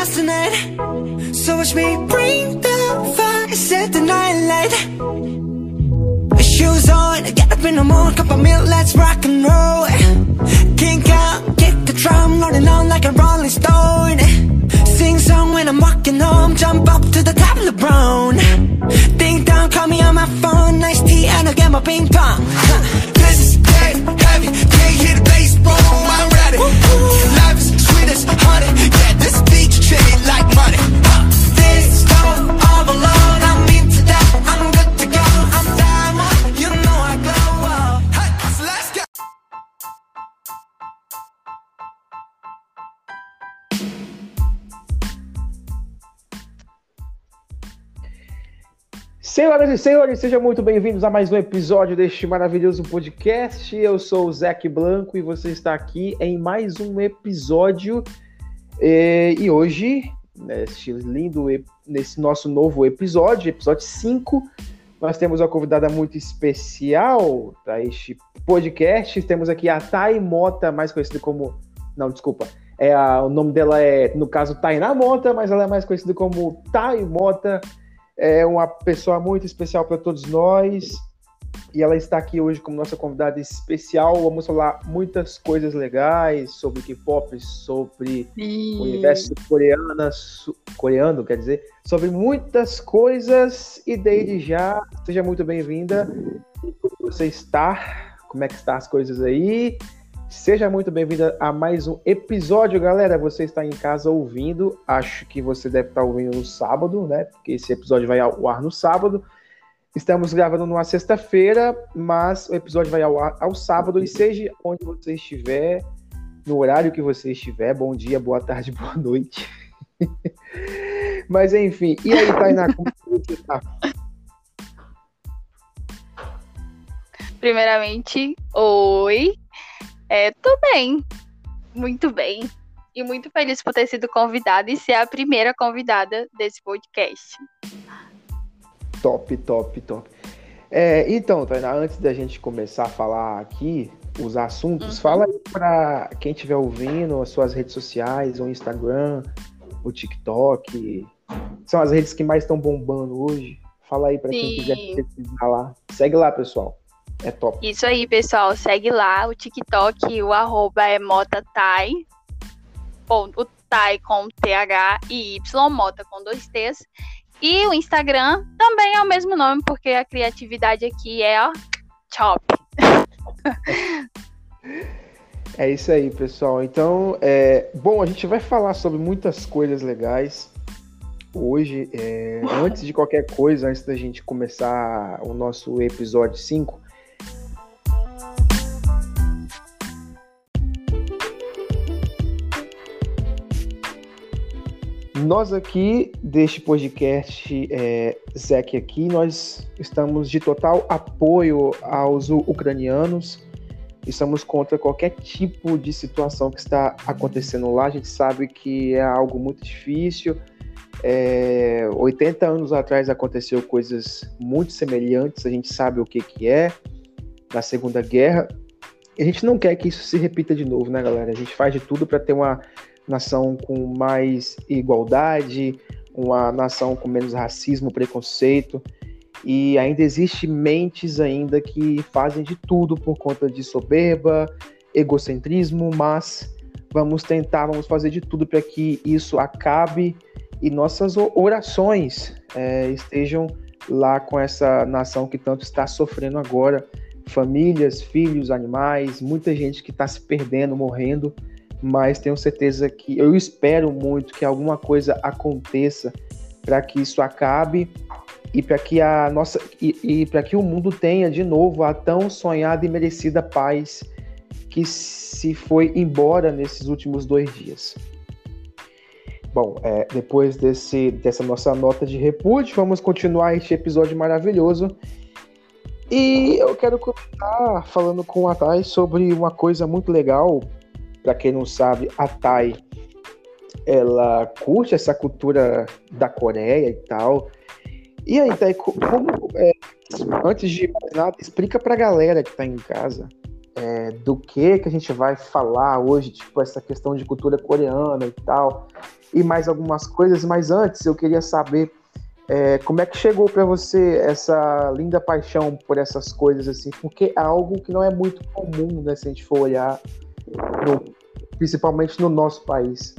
lost tonight. So watch me bring the fire, set the night light. Shoes on, get up in the morning, cup of milk, let's rock and roll. Kink out, kick the drum, rolling on like a rolling stone. Sing song when I'm walking home, jump up to the top of the brown. Ding dong, call me on my phone, nice tea, and I'll get my ping pong. This is dead heavy, can't hear the bass boom, I'm ready. Life is sweet as honey, yeah, Senhoras e senhores, sejam muito bem-vindos a mais um episódio deste maravilhoso podcast. Eu sou o Zac Blanco e você está aqui em mais um episódio. Eh, E hoje, neste lindo, nesse nosso novo episódio, episódio 5, nós temos uma convidada muito especial para este podcast. Temos aqui a Thay Mota, mais conhecida como. Não, desculpa. É a- o nome dela é, no caso, Tainá Mota, mas ela é mais conhecida como Thay Mota é uma pessoa muito especial para todos nós e ela está aqui hoje como nossa convidada especial. Vamos falar muitas coisas legais sobre K-pop, sobre o universo coreano, su- coreano, quer dizer, sobre muitas coisas e desde já seja muito bem-vinda. Como você está? Como é que estão as coisas aí? Seja muito bem-vinda a mais um episódio, galera. Você está em casa ouvindo. Acho que você deve estar ouvindo no sábado, né? Porque esse episódio vai ao ar no sábado. Estamos gravando numa sexta-feira, mas o episódio vai ao ao sábado. E seja onde você estiver, no horário que você estiver, bom dia, boa tarde, boa noite. mas enfim, e aí, Tainá, como você está? Primeiramente, oi. É, tô bem. Muito bem. E muito feliz por ter sido convidada e ser a primeira convidada desse podcast. Top, top, top. É, então, Tainá, antes da gente começar a falar aqui os assuntos, Uhum. fala aí para quem estiver ouvindo, as suas redes sociais, o Instagram, o TikTok. São as redes que mais estão bombando hoje. Fala aí para quem quiser pesquisar lá. Segue lá, pessoal. É top. Isso aí, pessoal. Segue lá o TikTok, o arroba é motatai. Bom, o Tai com TH e Y, Mota com dois T's. E o Instagram também é o mesmo nome, porque a criatividade aqui é ó, chop. É isso aí, pessoal. Então, é, bom, a gente vai falar sobre muitas coisas legais hoje. é, antes de qualquer coisa, antes da gente começar o nosso episódio 5, nós aqui deste podcast, é, Zec aqui, nós estamos de total apoio aos ucranianos. Estamos contra qualquer tipo de situação que está acontecendo lá. A gente sabe que é algo muito difícil. É, 80 anos atrás aconteceu coisas muito semelhantes. A gente sabe o que, que é na Segunda Guerra. A gente não quer que isso se repita de novo, né, galera? A gente faz de tudo para ter uma nação com mais igualdade, uma nação com menos racismo, preconceito. E ainda existe mentes ainda que fazem de tudo por conta de soberba, egocentrismo, mas vamos tentar, vamos fazer de tudo para que isso acabe e nossas orações é, estejam lá com essa nação que tanto está sofrendo agora, famílias, filhos, animais, muita gente que está se perdendo, morrendo, mas tenho certeza que eu espero muito que alguma coisa aconteça para que isso acabe e para que a nossa e, e para que o mundo tenha de novo a tão sonhada e merecida paz que se foi embora nesses últimos dois dias. Bom, é, depois desse, dessa nossa nota de repúdio, vamos continuar este episódio maravilhoso. E eu quero começar falando com a Thay sobre uma coisa muito legal. Para quem não sabe, a Thay ela curte essa cultura da Coreia e tal. E aí, Thay, co- como, é, antes de mais nada, explica pra galera que tá em casa é, do que que a gente vai falar hoje, tipo, essa questão de cultura coreana e tal. e mais algumas coisas, mas antes eu queria saber é, como é que chegou para você essa linda paixão por essas coisas assim, porque é algo que não é muito comum, né, se a gente for olhar, no, principalmente no nosso país.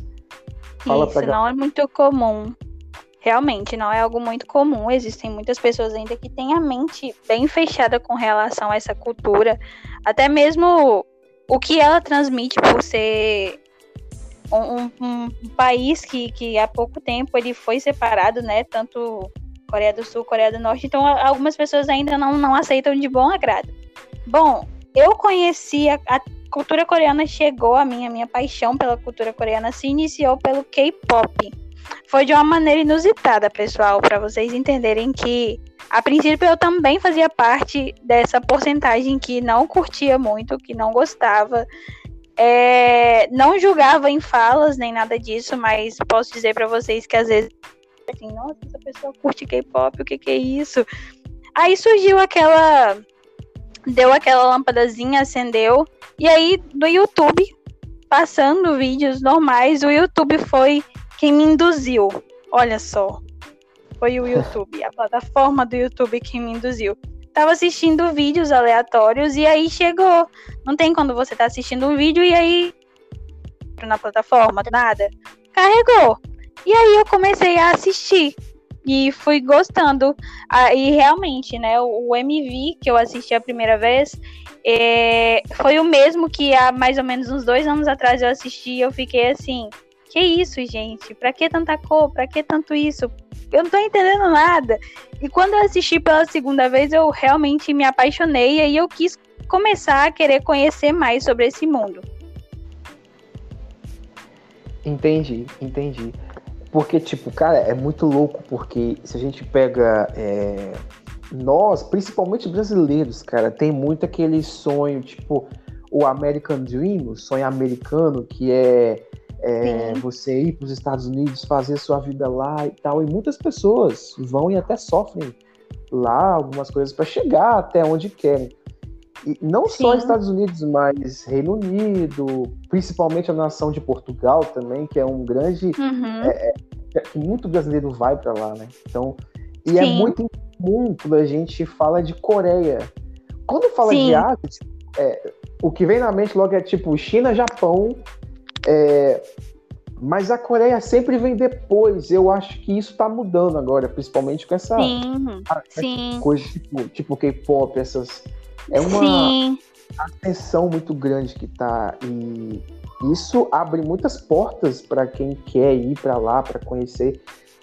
Fala Isso, não é muito comum. Realmente, não é algo muito comum. Existem muitas pessoas ainda que têm a mente bem fechada com relação a essa cultura. Até mesmo o que ela transmite por ser um, um, um país que, que há pouco tempo ele foi separado, né? Tanto Coreia do Sul, Coreia do Norte. Então, algumas pessoas ainda não, não aceitam de bom agrado. Bom, eu conheci a, a cultura coreana, chegou a minha, minha paixão pela cultura coreana se iniciou pelo K-pop foi de uma maneira inusitada, pessoal, para vocês entenderem que a princípio eu também fazia parte dessa porcentagem que não curtia muito, que não gostava. É, não julgava em falas nem nada disso, mas posso dizer para vocês que às vezes assim, nossa, essa pessoa curte K-pop, o que, que é isso? Aí surgiu aquela deu aquela lâmpadazinha, acendeu, e aí no YouTube, passando vídeos normais, o YouTube foi quem me induziu. Olha só. Foi o YouTube, a plataforma do YouTube que me induziu. Tava assistindo vídeos aleatórios e aí chegou. Não tem quando você tá assistindo um vídeo e aí na plataforma, nada. Carregou. E aí eu comecei a assistir e fui gostando. Ah, e realmente, né, o, o, MV que eu assisti a primeira vez é, foi o mesmo que há mais ou menos uns dois anos atrás eu assisti. E eu fiquei assim, que isso, gente? Pra que tanta cor? Pra que tanto isso? Eu não tô entendendo nada. E quando eu assisti pela segunda vez, eu realmente me apaixonei e aí eu quis começar a querer conhecer mais sobre esse mundo. Entendi, entendi. Porque, tipo, cara, é muito louco, porque se a gente pega. É... Nós, principalmente brasileiros, cara, tem muito aquele sonho, tipo, o American Dream, o sonho americano, que é é, você ir para os Estados Unidos, fazer sua vida lá e tal. E muitas pessoas vão e até sofrem lá algumas coisas para chegar até onde querem. E não Sim. só Estados Unidos, mas Reino Unido, principalmente a nação de Portugal também, que é um grande. Uhum. É, é, que muito brasileiro vai para lá, né? Então, e é Sim. é muito incomum quando a gente fala de Coreia. Quando fala Sim. de Ásia, é, o que vem na mente logo é tipo China, Japão, é, mas a Coreia sempre vem depois. Eu acho que isso está mudando agora, principalmente com essa, sim, a, sim. coisa tipo, tipo K-pop, essas. É uma atenção muito grande que tá. E isso abre muitas portas para quem quer ir para lá, para conhecer.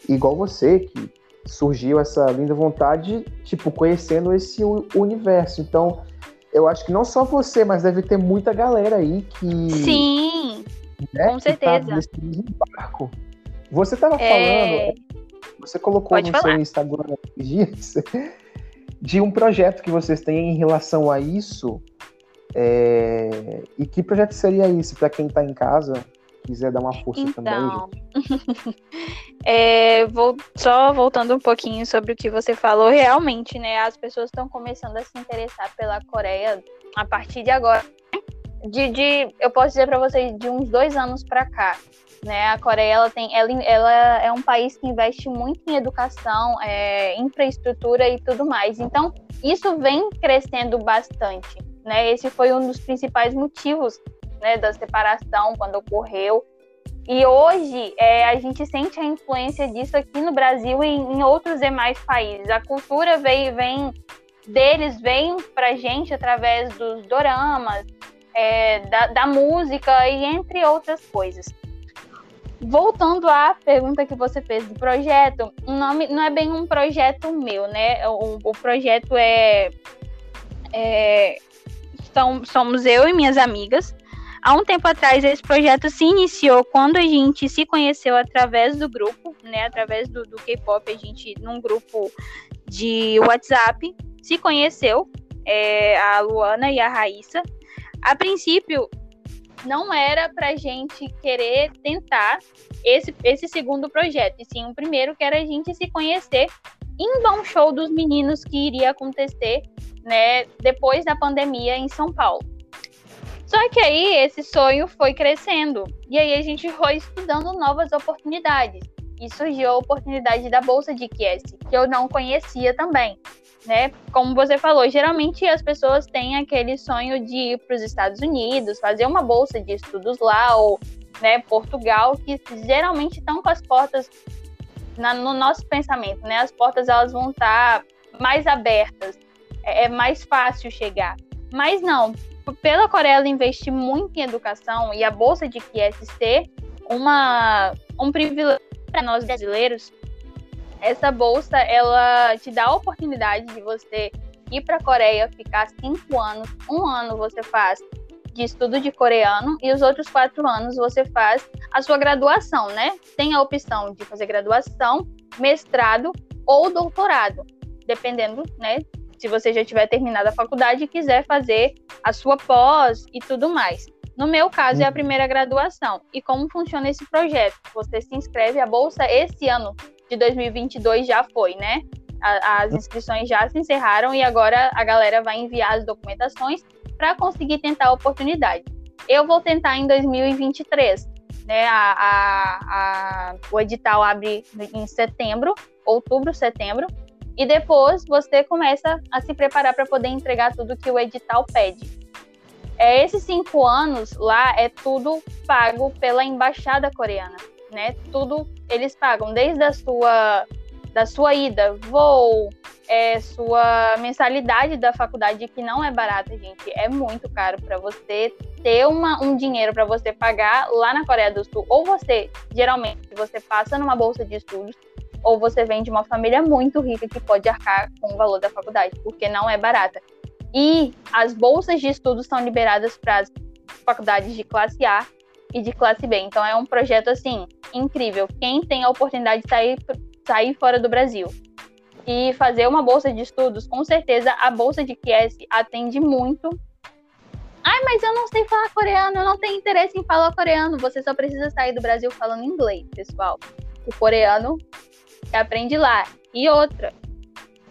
Igual você, que surgiu essa linda vontade, tipo, conhecendo esse universo. Então, eu acho que não só você, mas deve ter muita galera aí que. Sim né, Com certeza. barco. Você estava é... falando, você colocou Pode no falar. seu Instagram dias de um projeto que vocês têm em relação a isso. É... E que projeto seria isso para quem está em casa? Quiser dar uma força então, também. é, vou, só voltando um pouquinho sobre o que você falou, realmente, né? As pessoas estão começando a se interessar pela Coreia a partir de agora de, de eu posso dizer para vocês, de uns dois anos para cá. Né, a Coreia ela tem, ela, ela é um país que investe muito em educação, é, infraestrutura e tudo mais. Então, isso vem crescendo bastante. Né? Esse foi um dos principais motivos né, da separação quando ocorreu. E hoje é, a gente sente a influência disso aqui no Brasil e em outros demais países. A cultura vem, vem deles vem para gente através dos doramas, é, da, da música e entre outras coisas. Voltando à pergunta que você fez do projeto, o nome não é bem um projeto meu, né? O, o projeto é, é são, somos eu e minhas amigas. Há um tempo atrás, esse projeto se iniciou quando a gente se conheceu através do grupo, né? Através do, do K-pop, a gente, num grupo de WhatsApp, se conheceu, é, a Luana e a Raíssa. A princípio, não era para gente querer tentar esse, esse segundo projeto, e sim o primeiro, que era a gente se conhecer em um show dos meninos que iria acontecer né, depois da pandemia em São Paulo. Só que aí esse sonho foi crescendo. E aí a gente foi estudando novas oportunidades. E surgiu a oportunidade da Bolsa de QS, que eu não conhecia também. Né? Como você falou, geralmente as pessoas têm aquele sonho de ir para os Estados Unidos, fazer uma bolsa de estudos lá, ou né, Portugal, que geralmente estão com as portas na, no nosso pensamento, né? As portas elas vão estar mais abertas, é, é mais fácil chegar. Mas não, pela Coreia investir muito em educação e a bolsa de QSC, uma um privilégio para nós brasileiros, essa bolsa ela te dá a oportunidade de você ir para a Coreia, ficar cinco anos, um ano você faz de estudo de coreano e os outros quatro anos você faz a sua graduação, né? Tem a opção de fazer graduação, mestrado ou doutorado, dependendo, né? Se você já tiver terminado a faculdade e quiser fazer a sua pós e tudo mais. No meu caso, é a primeira graduação. E como funciona esse projeto? Você se inscreve, a bolsa esse ano de 2022 já foi, né? as inscrições já se encerraram e agora a galera vai enviar as documentações para conseguir tentar a oportunidade. Eu vou tentar em 2023. Né, a, a, a, o edital abre em setembro, outubro, setembro, e depois você começa a se preparar para poder entregar tudo que o edital pede. É, esses cinco anos lá é tudo pago pela embaixada coreana, né? Tudo eles pagam, desde a sua da sua ida, voo, é, sua mensalidade da faculdade, que não é barata, gente, é muito caro para você ter uma, um dinheiro para você pagar lá na Coreia do Sul. Ou você, geralmente, você passa numa bolsa de estudos, ou você vem de uma família muito rica que pode arcar com o valor da faculdade, porque não é barata. E as bolsas de estudos são liberadas para as faculdades de classe A e de classe B. Então é um projeto assim incrível. Quem tem a oportunidade de sair sair fora do Brasil e fazer uma bolsa de estudos, com certeza a bolsa de QS atende muito. Ai, mas eu não sei falar coreano, eu não tenho interesse em falar coreano. Você só precisa sair do Brasil falando inglês, pessoal. O coreano você aprende lá. E outra,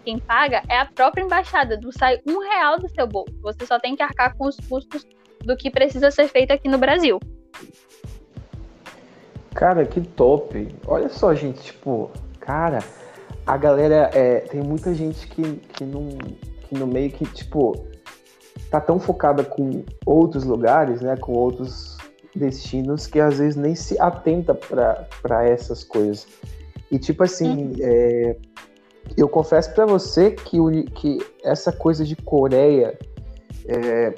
quem paga é a própria embaixada. Não sai um real do seu bolso. Você só tem que arcar com os custos do que precisa ser feito aqui no Brasil. Cara, que top. Olha só, gente, tipo, Cara, a galera. É, tem muita gente que, que, não, que no meio que, tipo, tá tão focada com outros lugares, né? Com outros destinos que às vezes nem se atenta para essas coisas. E tipo assim, uhum. é, eu confesso para você que, que essa coisa de Coreia, é,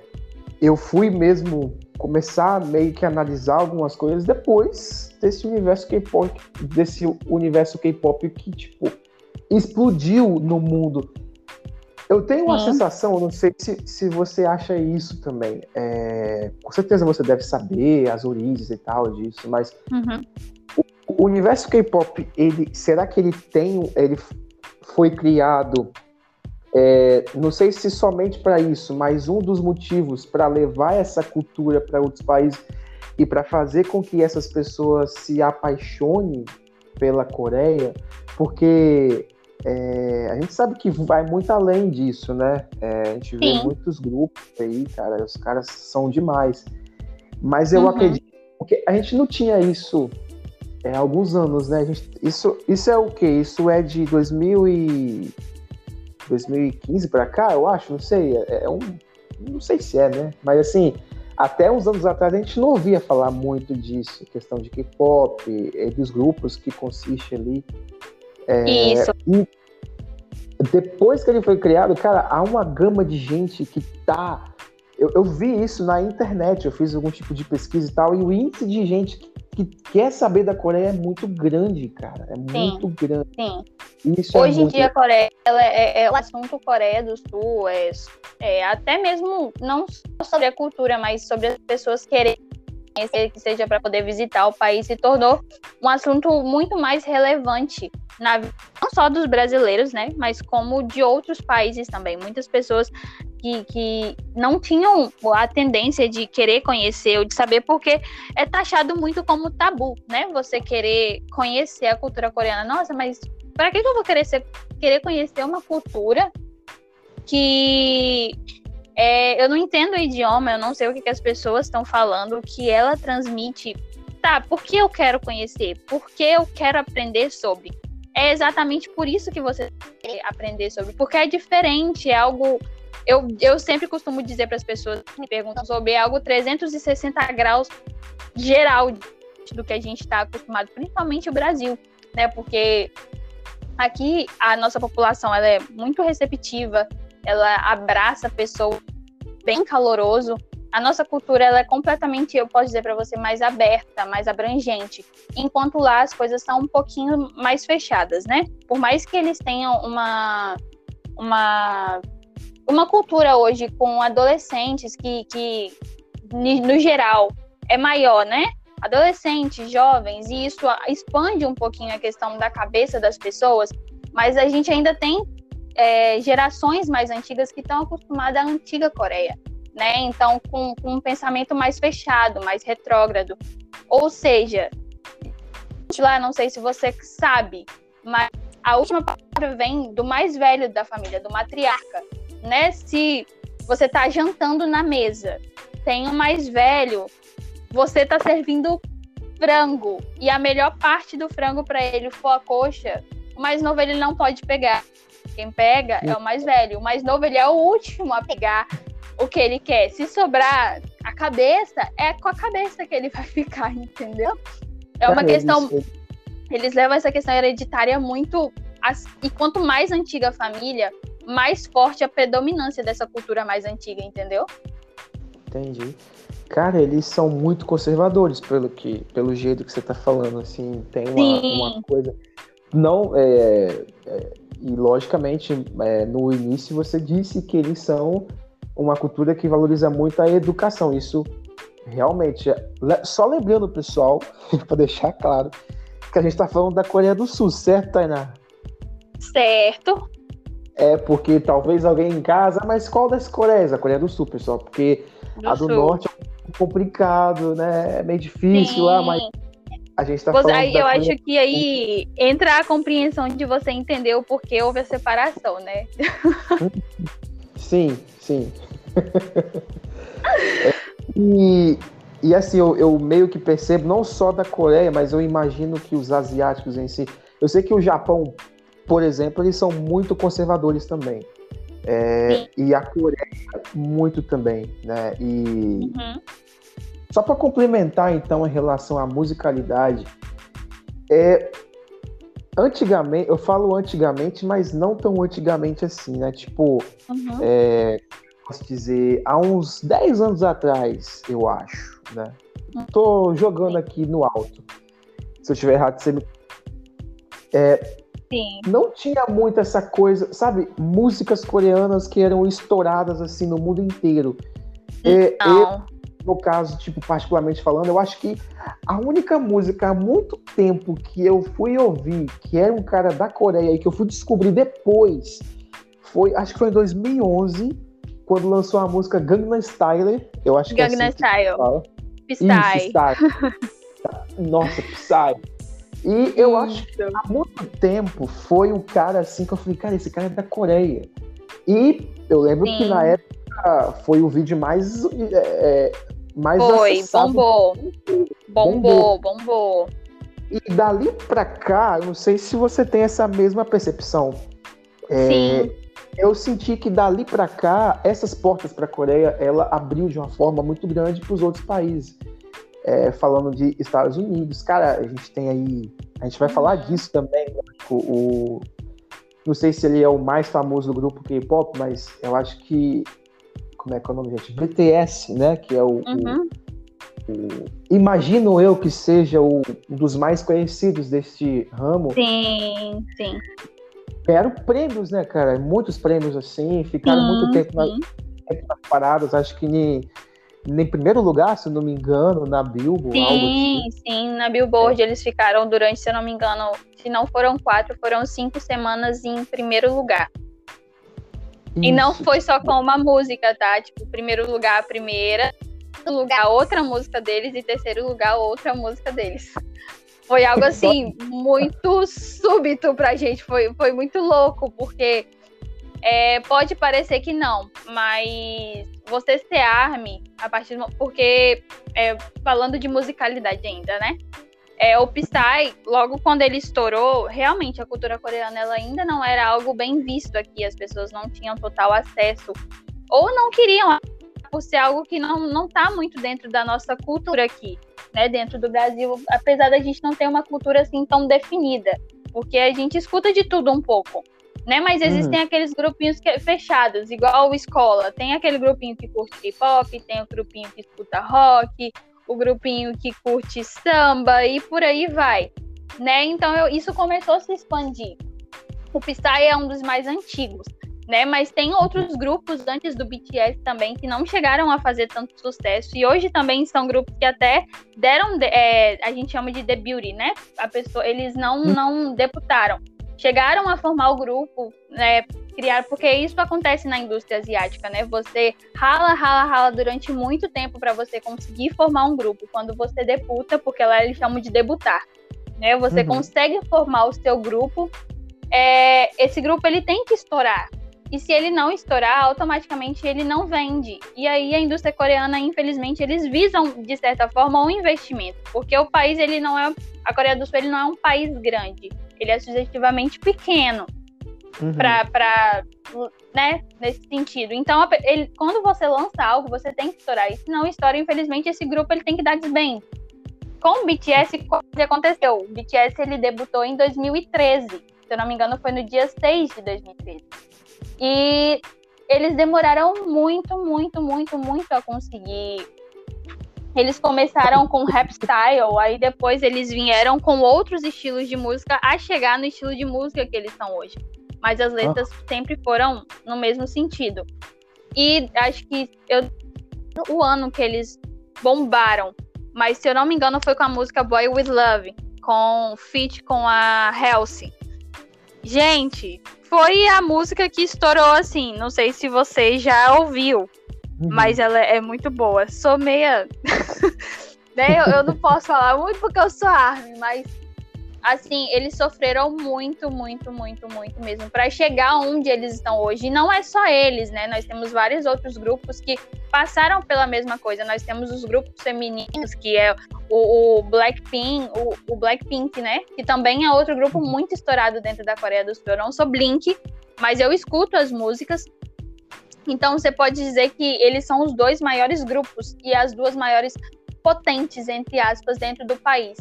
eu fui mesmo começar meio que analisar algumas coisas depois desse universo K-pop, desse universo K-pop que tipo explodiu no mundo. Eu tenho uma Sim. sensação, não sei se, se você acha isso também. É, com certeza você deve saber as origens e tal disso, mas uhum. O, universo K-pop, ele será que ele tem, ele foi criado é, não sei se somente para isso, mas um dos motivos para levar essa cultura para outros países e para fazer com que essas pessoas se apaixonem pela Coreia, porque é, a gente sabe que vai muito além disso, né? É, a gente vê muitos grupos aí, cara, os caras são demais. Mas eu uhum. acredito porque a gente não tinha isso é, alguns anos, né? Gente, isso, isso é o quê? Isso é de 2000 e 2015 para cá, eu acho, não sei, é, é, um, não sei se é, né? Mas assim, até uns anos atrás a gente não ouvia falar muito disso, questão de K-pop, é, dos grupos que consiste ali. É, Isso. E depois que ele foi criado, cara, há uma gama de gente que tá. Eu, eu vi isso na internet, eu fiz algum tipo de pesquisa e tal, e o índice de gente que que quer saber da Coreia é muito grande, cara. É sim, muito grande. Sim. Isso é Hoje é em dia, a Coreia é, é, o assunto Coreia do Sul, é, é até mesmo não sobre a cultura, mas sobre as pessoas quererem que seja para poder visitar o país, se tornou um assunto muito mais relevante na não só dos brasileiros, né, mas como de outros países também. Muitas pessoas que, que não tinham a tendência de querer conhecer ou de saber, porque é taxado muito como tabu, né? Você querer conhecer a cultura coreana. Nossa, mas para que, que eu vou querer, ser, querer conhecer uma cultura que É, eu não entendo o idioma, eu não sei o que, que as pessoas estão falando, o que ela transmite. Tá, por que eu quero conhecer? Por que eu quero aprender sobre? É exatamente por isso que você quer aprender sobre, porque é diferente, é algo. Eu, eu sempre costumo dizer para as pessoas que me perguntam sobre é algo 360 graus geral do que a gente está acostumado, principalmente o Brasil, né? Porque aqui a nossa população ela é muito receptiva, ela abraça a pessoa bem caloroso. A nossa cultura ela é completamente, eu posso dizer para você, mais aberta, mais abrangente, enquanto lá as coisas são um pouquinho mais fechadas, né? Por mais que eles tenham uma uma uma cultura hoje com adolescentes que, que no geral é maior, né? Adolescentes, jovens, e isso expande um pouquinho a questão da cabeça das pessoas, mas a gente ainda tem é, gerações mais antigas que estão acostumadas à antiga Coreia, né? Então, com, com um pensamento mais fechado, mais retrógrado. Ou seja, lá, não sei se você sabe, mas a última palavra vem do mais velho da família, do matriarca, né? Se você está jantando na mesa, tem o mais velho, você está servindo frango e a melhor parte do frango para ele for a coxa, o mais novo ele não pode pegar. Quem pega é o mais velho. O mais novo, ele é o último a pegar o que ele quer. Se sobrar a cabeça, é com a cabeça que ele vai ficar, entendeu? É uma questão. Eles levam essa questão hereditária muito. E quanto mais antiga a família, mais forte a predominância dessa cultura mais antiga, entendeu? Entendi. Cara, eles são muito conservadores, pelo que, pelo jeito que você tá falando, assim, tem uma, uma coisa. Não, é, é, e, logicamente, é, no início você disse que eles são uma cultura que valoriza muito a educação. Isso realmente. É, só lembrando, pessoal, para deixar claro, que a gente está falando da Coreia do Sul, certo, Tainá? Certo. É, porque talvez alguém em casa, mas qual das Coreias? A Coreia do Sul, pessoal, porque do a do Sul. Norte é complicado, né? É meio difícil Sim. lá, mas a gente tá falando. Aí eu acho que aí entra a compreensão de você entender o porquê houve a separação, né? Sim, sim. e, e assim, eu, eu meio que percebo, não só da Coreia, mas eu imagino que os asiáticos em si. Eu sei que o Japão, por exemplo, eles são muito conservadores também. É, e a Coreia muito também, né? E uhum. Só para complementar, então, em relação à musicalidade, é, antigamente, eu falo antigamente, mas não tão antigamente assim, né? Tipo, uhum. é, posso dizer, há uns 10 anos atrás, eu acho, né? Tô jogando aqui no alto. Se eu estiver errado, você me. É, Sim. Não tinha muito essa coisa, sabe? Músicas coreanas que eram estouradas assim no mundo inteiro. É, não no caso, tipo, particularmente falando, eu acho que a única música há muito tempo que eu fui ouvir, que era um cara da Coreia e que eu fui descobrir depois, foi, acho que foi em 2011, quando lançou a música Gangnam Style. Eu acho que Gangnam é assim Style. Psy. Nossa, Psy. E eu acho que há muito tempo foi um cara assim que eu falei, cara, esse cara é da Coreia. E eu lembro Sim. que na época foi o vídeo mais. É, mais foi, bombou. bombou. Bombou, bombou. E dali pra cá, eu não sei se você tem essa mesma percepção. É, Sim. Eu senti que dali para cá, essas portas para a Coreia, ela abriu de uma forma muito grande para os outros países. É, falando de Estados Unidos, cara, a gente tem aí, a gente vai falar uhum. disso também. O, o, não sei se ele é o mais famoso do grupo K-pop, mas eu acho que como é que é o nome, gente? BTS, né? Que é o, uhum. o, o, Imagino eu que seja o, um dos mais conhecidos deste ramo. Sim, sim. Ganharam prêmios, né, cara? Muitos prêmios assim, ficaram sim, muito tempo, na, tempo parados, acho que nem em primeiro lugar, se não me engano, na Billboard. Sim, assim. sim, na Billboard é. eles ficaram durante, se eu não me engano, se não foram quatro, foram cinco semanas em primeiro lugar. E não foi só com uma música, tá? Tipo, primeiro lugar a primeira, lugar outra música deles e terceiro lugar outra música deles. Foi algo assim muito súbito pra gente, foi, foi muito louco, porque É, pode parecer que não, mas você ser ARMY, a partir do, porque é, falando de musicalidade ainda, né? É, o Psy, logo quando ele estourou, realmente a cultura coreana ela ainda não era algo bem visto aqui, as pessoas não tinham total acesso ou não queriam por ser algo que não não está muito dentro da nossa cultura aqui, né? Dentro do Brasil, apesar da gente não ter uma cultura assim tão definida, porque a gente escuta de tudo um pouco né? Mas existem uhum. aqueles grupinhos que, fechados, igual escola. Tem aquele grupinho que curte K-pop, tem o grupinho que escuta rock, o grupinho que curte samba e por aí vai, né? Então eu, isso começou a se expandir. O Psy é um dos mais antigos, né? Mas tem outros grupos antes do BTS também que não chegaram a fazer tanto sucesso e hoje também são grupos que até deram, é, a gente chama de debut, né? A pessoa, eles não não debutaram chegaram a formar o grupo, né, criar, porque isso acontece na indústria asiática, né? Você rala, rala, rala durante muito tempo para você conseguir formar um grupo. Quando você debuta, porque lá eles chamam de debutar, né? Você uhum. consegue formar o seu grupo. É, esse grupo ele tem que estourar. E se ele não estourar, automaticamente ele não vende. E aí a indústria coreana, infelizmente, eles visam de certa forma um investimento, porque o país ele não é a Coreia do Sul ele não é um país grande ele é subjetivamente pequeno uhum. para né, nesse sentido. Então, ele, quando você lança algo, você tem que estourar. E se não estoura, infelizmente, esse grupo ele tem que dar desbem. Com o BTS, o que aconteceu? O BTS ele debutou em 2013. Se eu não me engano, foi no dia 6 de 2013. E eles demoraram muito, muito, muito, muito a conseguir eles começaram com rap style, aí depois eles vieram com outros estilos de música a chegar no estilo de música que eles são hoje. Mas as letras ah. sempre foram no mesmo sentido. E acho que eu o ano que eles bombaram, mas se eu não me engano foi com a música Boy With Love, com feat com a Halsey. Gente, foi a música que estourou assim, não sei se você já ouviu. Uhum. Mas ela é muito boa. Sou meia. né? eu, eu, não posso falar muito porque eu sou ARMY, mas assim, eles sofreram muito, muito, muito, muito mesmo para chegar onde eles estão hoje. E não é só eles, né? Nós temos vários outros grupos que passaram pela mesma coisa. Nós temos os grupos femininos, que é o, o Blackpink, o, o, Blackpink, né? Que também é outro grupo muito estourado dentro da Coreia do Sul. Eu não sou Blink, mas eu escuto as músicas então você pode dizer que eles são os dois maiores grupos e as duas maiores potentes, entre aspas, dentro do país.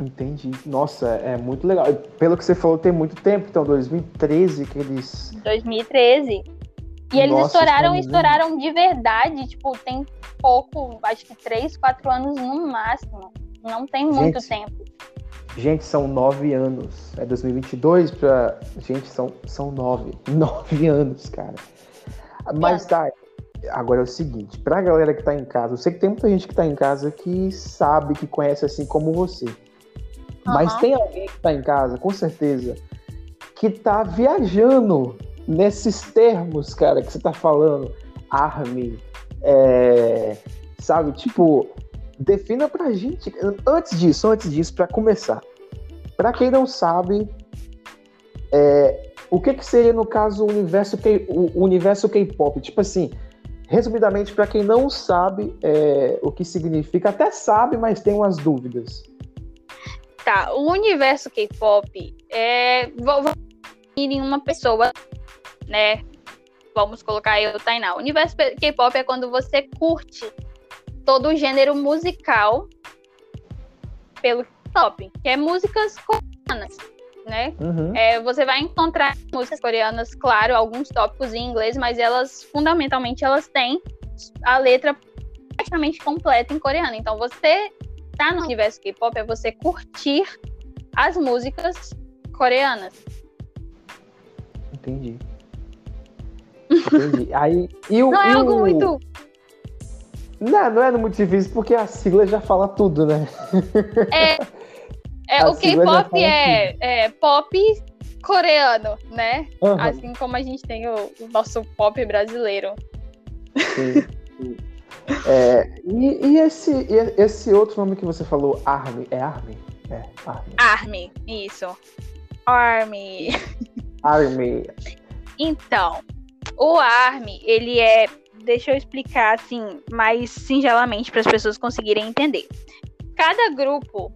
Entendi. Nossa, é muito legal. Pelo que você falou, tem muito tempo, então 2013 que eles. 2013. E eles Nossa, estouraram, estouraram de verdade, tipo, tem pouco, acho que 3, 4 anos no máximo. Não tem muito Gente, tempo. Gente, são nove anos. É 2022 pra. Gente, são, são nove. Nove anos, cara. Mas tá. Agora é o seguinte, pra galera que tá em casa, eu sei que tem muita gente que tá em casa que sabe, que conhece assim como você. Uhum. Mas tem alguém que tá em casa, com certeza, que tá viajando nesses termos, cara, que você tá falando. Army, é, sabe? Tipo, defina pra gente, antes disso, antes disso, para começar. Para quem não sabe, é, o que, que seria no caso o universo K, o universo K-pop? Tipo assim, resumidamente para quem não sabe é, o que significa, até sabe, mas tem umas dúvidas. Tá, o universo K-pop é vou, em uma pessoa, né? Vamos colocar eu, Tainá. O universo K-pop é quando você curte todo o gênero musical pelo top, que é músicas coreanas, né? Uhum. É, você vai encontrar músicas coreanas, claro, alguns tópicos em inglês, mas elas, fundamentalmente, elas têm a letra praticamente completa em coreano. Então, você tá no universo K-pop é você curtir as músicas coreanas. Entendi. Entendi. Aí, e o, Não é algo o... muito não, não é muito difícil porque a sigla já fala tudo, né? É, é o K-pop é, é, pop coreano, né? Uhum. Assim como a gente tem o, o nosso pop brasileiro. Sim. É, e, e, esse, e esse outro nome que você falou, Army, é Army? É, Army. Army, isso. Army. Army. Então, o ARMY, ele é. Deixa eu explicar assim, mais singelamente para as pessoas conseguirem entender. Cada grupo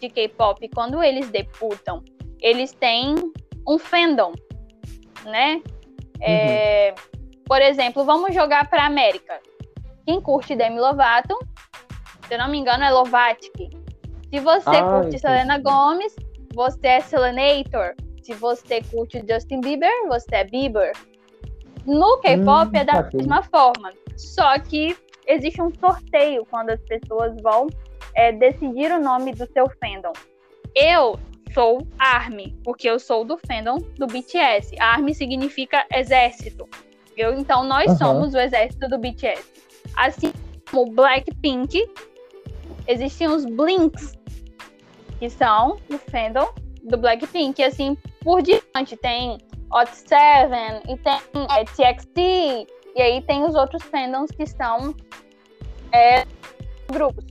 de K-pop, quando eles debutam, eles têm um fandom, né? É, por exemplo, vamos jogar para América. Quem curte Demi Lovato, se eu não me engano, é Lovatic. Se você Ah, curte entendi. Selena Gomez, você é Selenator. Se você curte Justin Bieber, você é Bieber. No K-pop Hum, é da mesma forma. Só que existe um sorteio quando as pessoas vão é, decidir o nome do seu fandom. Eu sou ARMY, porque eu sou do fandom do BTS. ARMY significa exército. Eu, então, nós Aham. somos o exército do BTS. Assim como Blackpink, existem os Blinks, que são o fandom do Blackpink. E assim por diante. Tem Hot Seven e tem é, TXT. E aí tem os outros fandoms que são é, grupos.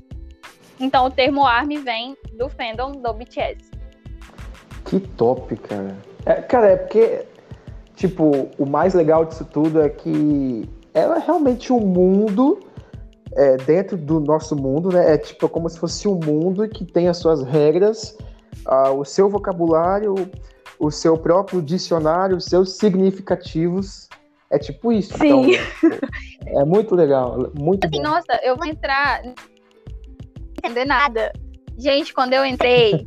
Então o termo ARMY vem do fandom do BTS. Que top, cara. É, cara, é porque, tipo, o mais legal disso tudo é que ela é realmente um mundo é, dentro do nosso mundo, né? É tipo como se fosse um mundo que tem as suas regras, ah, o seu vocabulário, o seu próprio dicionário, os seus significativos. É tipo isso. Sim. Então, é muito legal, muito Assim, bom. nossa, eu vou entrar. Não entender nada. Gente, quando eu entrei.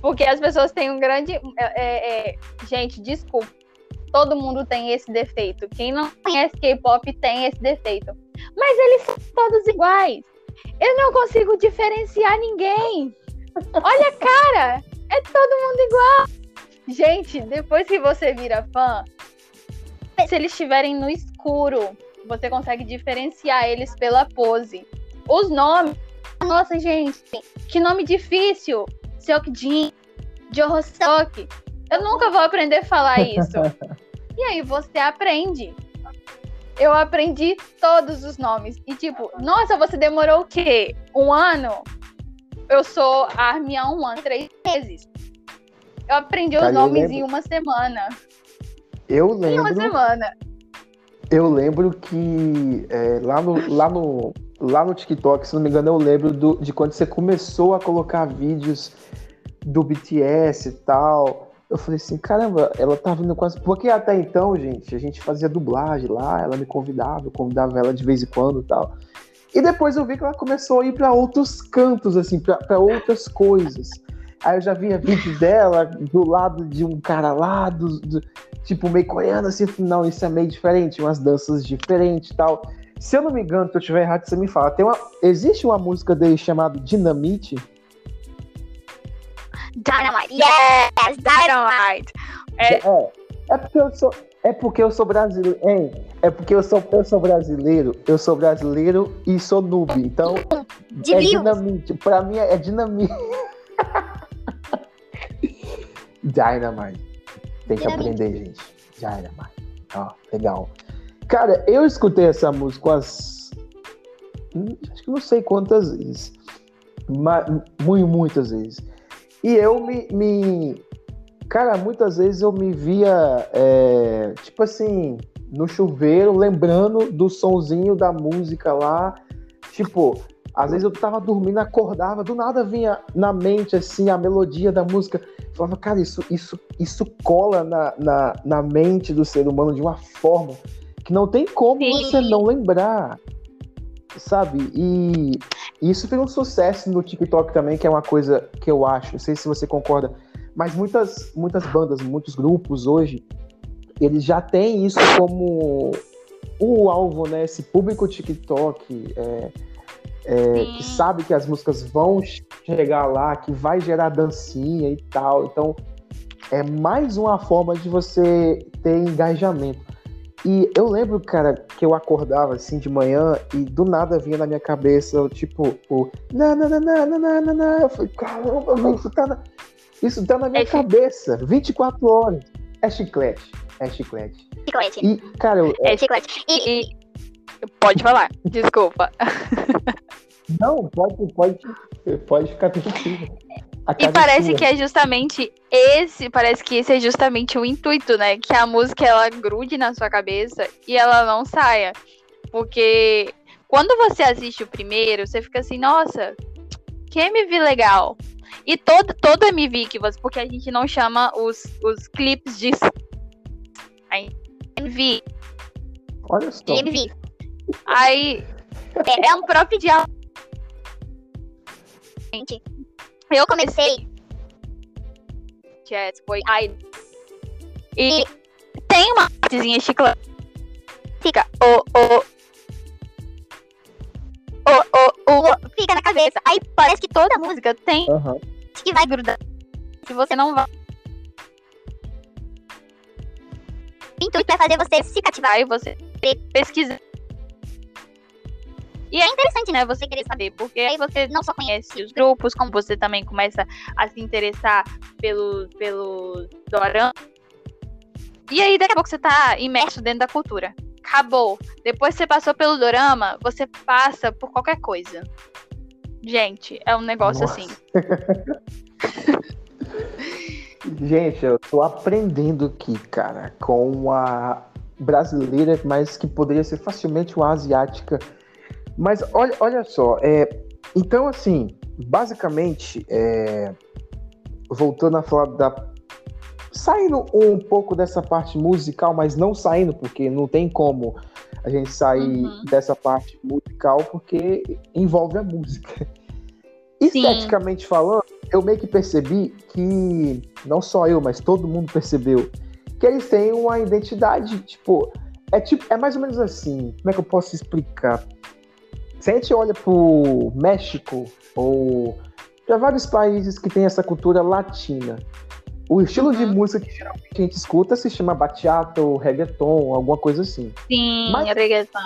Porque as pessoas têm um grande. é, é, é, gente, desculpa. Todo mundo tem esse defeito. Quem não conhece K-pop tem esse defeito. Mas eles são todos iguais. Eu não consigo diferenciar ninguém. Olha a cara. É todo mundo igual. Gente, depois que você vira fã, se eles estiverem no escuro, você consegue diferenciar eles pela pose. Os nomes. Nossa, gente, que nome difícil! Seokjin, Johosok. Eu nunca vou aprender a falar isso. e aí você aprende. Eu aprendi todos os nomes. E tipo, nossa, você demorou o quê? Um ano? Eu sou Army há um ano, três meses. Eu aprendi os Cara, nomes lembro- em uma semana. Eu Em uma lembro. semana. Eu lembro que é, lá, no, lá, no, lá no TikTok, se não me engano, eu lembro do- de quando você começou a colocar vídeos do BTS e tal. Eu falei assim, caramba, ela tá vindo quase. Porque até então, gente, a gente fazia dublagem lá, ela me convidava, eu convidava ela de vez em quando e tal. E depois eu vi que ela começou a ir pra outros cantos, assim, pra outras coisas. Aí eu já via vídeo dela do lado de um cara lá, do, do- tipo, meio coreano, assim, não, isso é meio diferente, umas danças diferentes e tal. Se eu não me engano, se eu tiver errado, você me fala. Tem uma, existe uma música dele chamada Dinamite? Dynamite. Yes, Dynamite. É, É, é porque eu sou, é porque eu sou brasileiro, hein? É porque eu sou, eu sou brasileiro, eu sou brasileiro e sou noob, então De é views. dinamite. Pra mim é dinamite. Dynamite. Tem que Dinamite. aprender, gente. Dynamite. Ó, legal. Cara, eu escutei essa música umas. hum, Acho que não sei quantas vezes. Mas, muito, muitas vezes. E eu me. me- Cara, muitas vezes eu me via, é, tipo assim, no chuveiro, lembrando do sonzinho da música lá. Tipo, às vezes eu tava dormindo, acordava, do nada vinha na mente, assim, a melodia da música. Falava, cara, isso, isso, isso cola na, na, na mente do ser humano de uma forma que não tem como Sim. você não lembrar, sabe? E isso fez um sucesso no TikTok também, que é uma coisa que eu acho, não sei se você concorda, mas muitas, muitas bandas, muitos grupos hoje, eles já têm isso como o alvo, né? Esse público TikTok é, é, que sabe que as músicas vão chegar lá, que vai gerar dancinha e tal. Então, é mais uma forma de você ter engajamento. E eu lembro, cara, que eu acordava assim de manhã e do nada vinha na minha cabeça, tipo, o na na na na na na na. Eu falei, caramba, isso tá na, isso tá na minha é cabeça, 24 horas. É chiclete, é chiclete. Chiclete. E, cara, eu, é... é chiclete. E, e... Pode falar, desculpa. Não, pode, pode, pode ficar tranquilo. E parece sua. que é justamente esse, parece que esse é justamente o intuito, né? Que a música ela grude na sua cabeça e ela não saia. Porque quando você assiste o primeiro, você fica assim, nossa, que MV legal. E todo, todo MV que você. Porque a gente não chama os, os clipes de. MV. Olha só. MV. Aí. É, é um próprio diálogo. Gente, eu comecei. Jazz, foi. Ai. E tem uma partezinha chiclete. Fica. O, o. O, o, o. Fica na cabeça. Aí parece que toda música tem Aham. que vai grudar. Que você não vai. O intuito é fazer você se cativar e você pesquisar. E é interessante, né? Você querer saber, porque aí você não só conhece os grupos, como você também começa a se interessar pelo, pelo dorama. E aí, daqui a pouco, você tá imerso dentro da cultura. Acabou. Depois que você passou pelo dorama, você passa por qualquer coisa. Gente, é um negócio Nossa. assim. Gente, eu tô aprendendo aqui, cara, com a brasileira, mas que poderia ser facilmente uma asiática. Mas olha, olha só, é, então assim, basicamente, é, voltando a falar da. Saindo um pouco dessa parte musical, mas não saindo, porque não tem como a gente sair Uhum. dessa parte musical, porque envolve a música. Esteticamente falando, eu meio que percebi que, não só eu, mas todo mundo percebeu, que eles têm uma identidade, tipo, é tipo, é mais ou menos assim, como é que eu posso explicar? Se a gente olha pro México, ou para vários países que tem essa cultura latina, o estilo de Uhum. música que geralmente a gente escuta se chama bachata ou reggaeton, alguma coisa assim. Sim, Mas- reggaeton.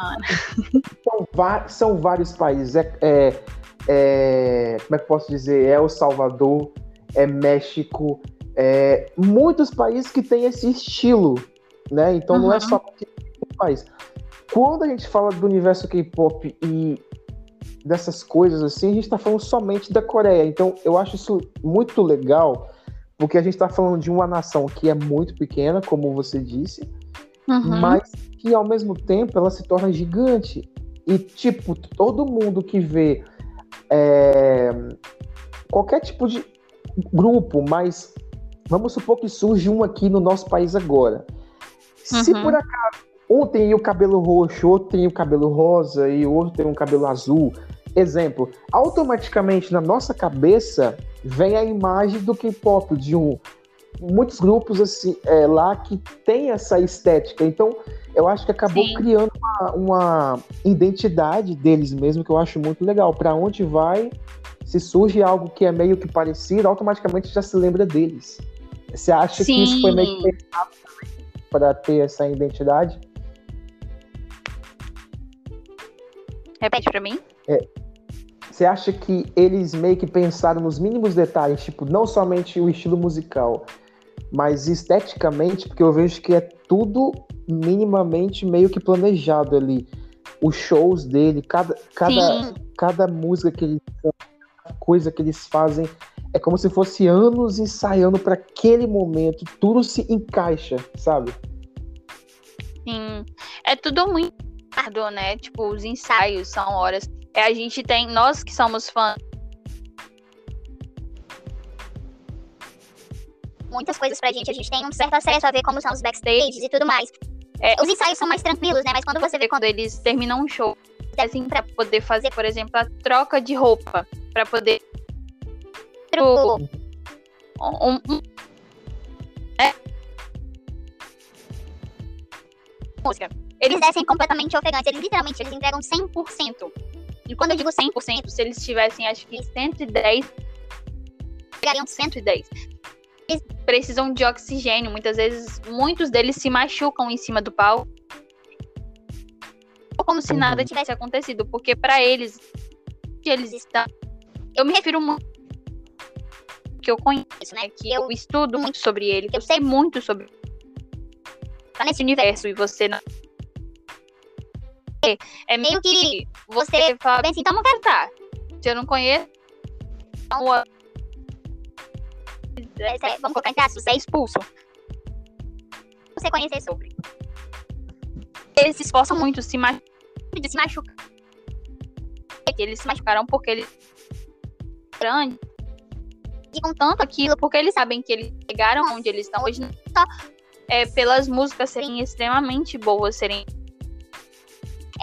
São, são vários países. É, é- é- como é que eu posso dizer? É El Salvador, é México, é muitos países que têm esse estilo, né? Então não é Uhum. só um país. Quando a gente fala do universo K-pop e dessas coisas assim, a gente está falando somente da Coreia. Então eu acho isso muito legal, porque a gente está falando de uma nação que é muito pequena, como você disse, Uhum. mas que ao mesmo tempo ela se torna gigante. E, tipo, todo mundo que vê é, qualquer tipo de grupo, mas vamos supor que surge um aqui no nosso país agora. Se Uhum. por acaso um tem o cabelo roxo, outro tem o cabelo rosa e outro tem um cabelo azul, exemplo, automaticamente na nossa cabeça vem a imagem do K-pop, de um muitos grupos assim é, lá que tem essa estética. Então, eu acho que acabou Sim. criando uma, uma identidade deles mesmo que eu acho muito legal. Para onde vai, se surge algo que é meio que parecido, automaticamente já se lembra deles. Você acha que isso foi meio que Sim. pensado para ter essa identidade? Repete pra mim. Você acha que eles meio que pensaram nos mínimos detalhes, tipo, não somente o estilo musical, mas esteticamente, porque eu vejo que é tudo minimamente meio que planejado ali. Os shows dele, cada, cada, Sim. cada música que eles cada coisa que eles fazem é como se fosse anos ensaiando para aquele momento, tudo se encaixa, sabe? Sim. É tudo muito árduo, né? Tipo, os ensaios são horas. É, a gente tem, nós que somos fãs. muitas coisas pra gente, a gente tem um certo acesso a ver como são os backstages e tudo mais. É, Os ensaios são mais tranquilos, né? Mas quando Você vê quando eles terminam um show, assim, pra poder fazer, por exemplo, a troca de roupa, pra poder pro um, um- música. Eles descem completamente ofegantes, eles literalmente eles entregam 100%. E quando eu digo 100%, se eles tivessem, acho que 110, Pegariam 110. Eles precisam de oxigênio. Muitas vezes, muitos deles se machucam em cima do palco. Como se Uhum. nada tivesse acontecido. Porque pra eles, que eles estão. Eu me refiro muito. Que eu conheço, né? Que eu estudo muito sobre ele. Que eu sei muito sobre. Tá nesse universo e você não. É, é meio que você fala bem assim, então não quero estar. Se eu não conheço, então, é, é, vamos colocar entre aspas, você é expulso. Você conhecer sobre. Eles se esforçam muito, se, ma de se machucar. Eles se machucaram porque eles grande e com tanto aquilo, porque eles sabem que eles chegaram onde eles estão hoje, é, pelas músicas serem extremamente boas, serem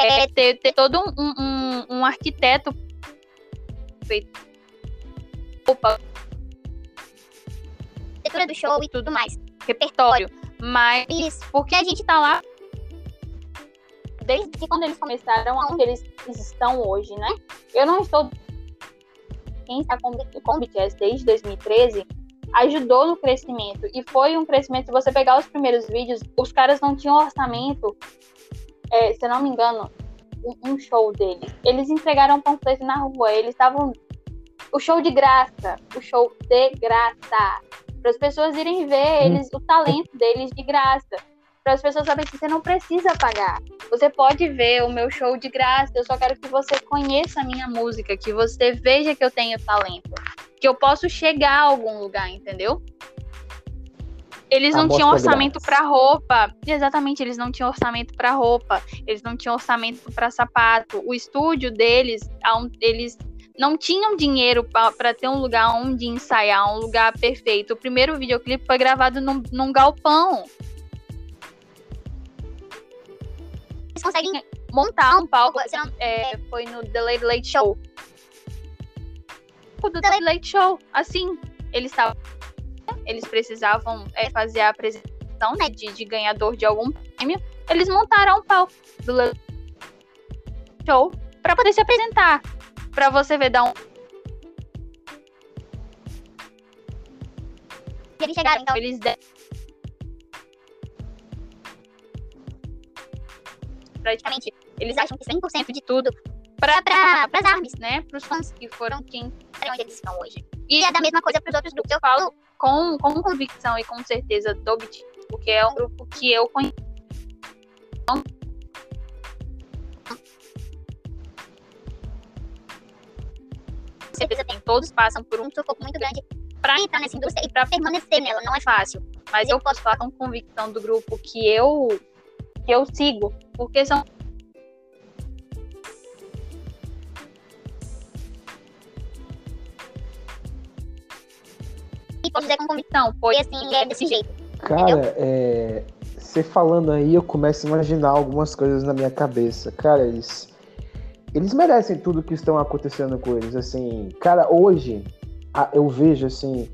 é, ter, ter todo um, um, um arquiteto feito opa, arquitetura do show e tudo mais. repertório, mas porque a gente tá lá desde quando eles começaram aonde eles estão hoje, né? Eu não estou quem está com, com o BTS desde 2013 ajudou no crescimento e foi um crescimento. Se você pegar os primeiros vídeos, os caras não tinham orçamento, é, se eu não me engano, um, um show deles. Eles entregaram um panfleto na rua, eles estavam o show de graça, o show de graça, para as pessoas irem ver eles, o talento deles de graça para as pessoas saberem que você não precisa pagar. Você pode ver o meu show de graça. Eu só quero que você conheça a minha música, que você veja que eu tenho talento, que eu posso chegar a algum lugar, entendeu? Eles não tinham orçamento para roupa. Exatamente, eles não tinham orçamento para roupa. Eles não tinham orçamento para sapato. O estúdio deles, eles não tinham dinheiro para ter um lugar onde ensaiar, um lugar perfeito. O primeiro videoclipe foi gravado num, num galpão. eles conseguem montar um palco. É, foi no The Late Late Show. O do The Late Show, assim, eles estavam. Eles precisavam é, fazer a apresentação né, de, de ganhador de algum prêmio. Eles montaram um palco do Show para poder se apresentar. Para você ver, dar um. Eles chegaram, então. Eles praticamente eles acham que 100% de tudo para pra, as armas, né? Para os fãs que foram quem onde eles estão hoje. E é da mesma coisa para os outros grupos. Eu falo com, com convicção e com certeza do BTS, porque é um grupo que eu conheço. certeza tem, todos passam por um sufoco muito grande para entrar nessa indústria e para permanecer nela, não é fácil. Mas eu posso falar com convicção do grupo que eu que eu sigo, porque são e posso dizer com convicção, foi assim, é desse jeito. Cara, é, você falando aí, eu começo a imaginar algumas coisas na minha cabeça. Cara, eles, eles merecem tudo que estão acontecendo com eles. Assim, cara, hoje eu vejo assim,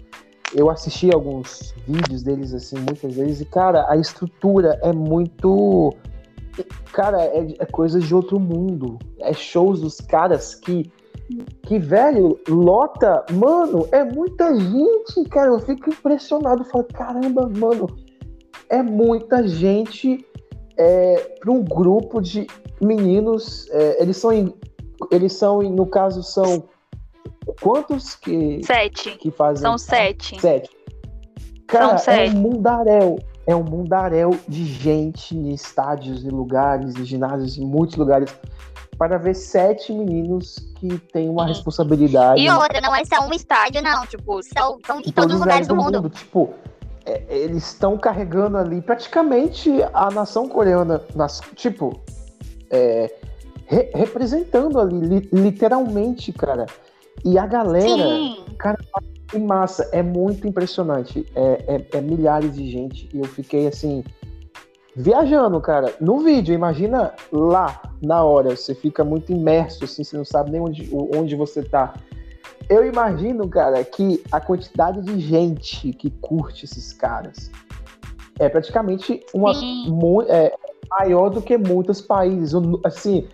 eu assisti alguns vídeos deles assim muitas vezes e cara a estrutura é muito cara é, é coisa de outro mundo é shows dos caras que que velho lota mano é muita gente cara eu fico impressionado falo caramba mano é muita gente é, para um grupo de meninos é, eles são eles são no caso são Quantos que. Sete. Que fazem. São sete. Sete. Cara, São sete. é um mundaréu. É um mundaréu de gente em estádios, em lugares, em ginásios, em muitos lugares. Para ver sete meninos que têm uma responsabilidade. E outra, não é só um estádio, não. Tipo, são, são em todos os lugares do, do mundo. mundo. Tipo, é, eles estão carregando ali praticamente a nação coreana. Nas, tipo, é, re, representando ali, li, literalmente, cara. E a galera, Sim. cara, que massa, é muito impressionante. É, é, é, milhares de gente. E eu fiquei assim, viajando, cara. No vídeo, imagina lá, na hora, você fica muito imerso, assim, você não sabe nem onde, onde você tá. Eu imagino, cara, que a quantidade de gente que curte esses caras é praticamente uma é, maior do que muitos países. Assim,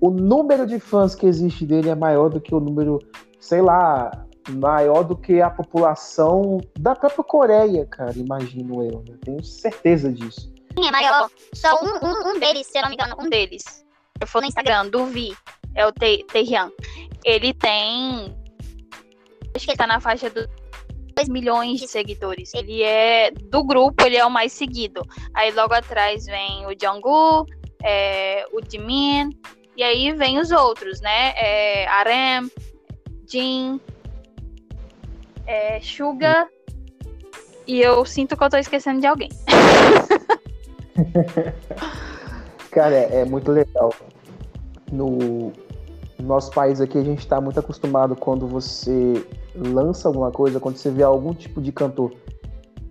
o número de fãs que existe dele é maior do que o número sei lá, maior do que a população da própria Coreia, cara, imagino eu. Né? Tenho certeza disso. Sim, é maior. Só um, um, um, deles, se eu não me engano, um deles. Eu for no Instagram do Vi, é o Taehyung. Ele tem. Acho que ele tá na faixa dos 2 milhões de seguidores. Ele é do grupo, ele é o mais seguido. Aí logo atrás vem o Jungkook, é, o Jimin, e aí vem os outros, né? É, Arem, Jin, é, Suga E eu sinto que eu tô esquecendo de alguém. Cara, é, é muito legal. No nosso país aqui, a gente está muito acostumado quando você lança alguma coisa, quando você vê algum tipo de cantor,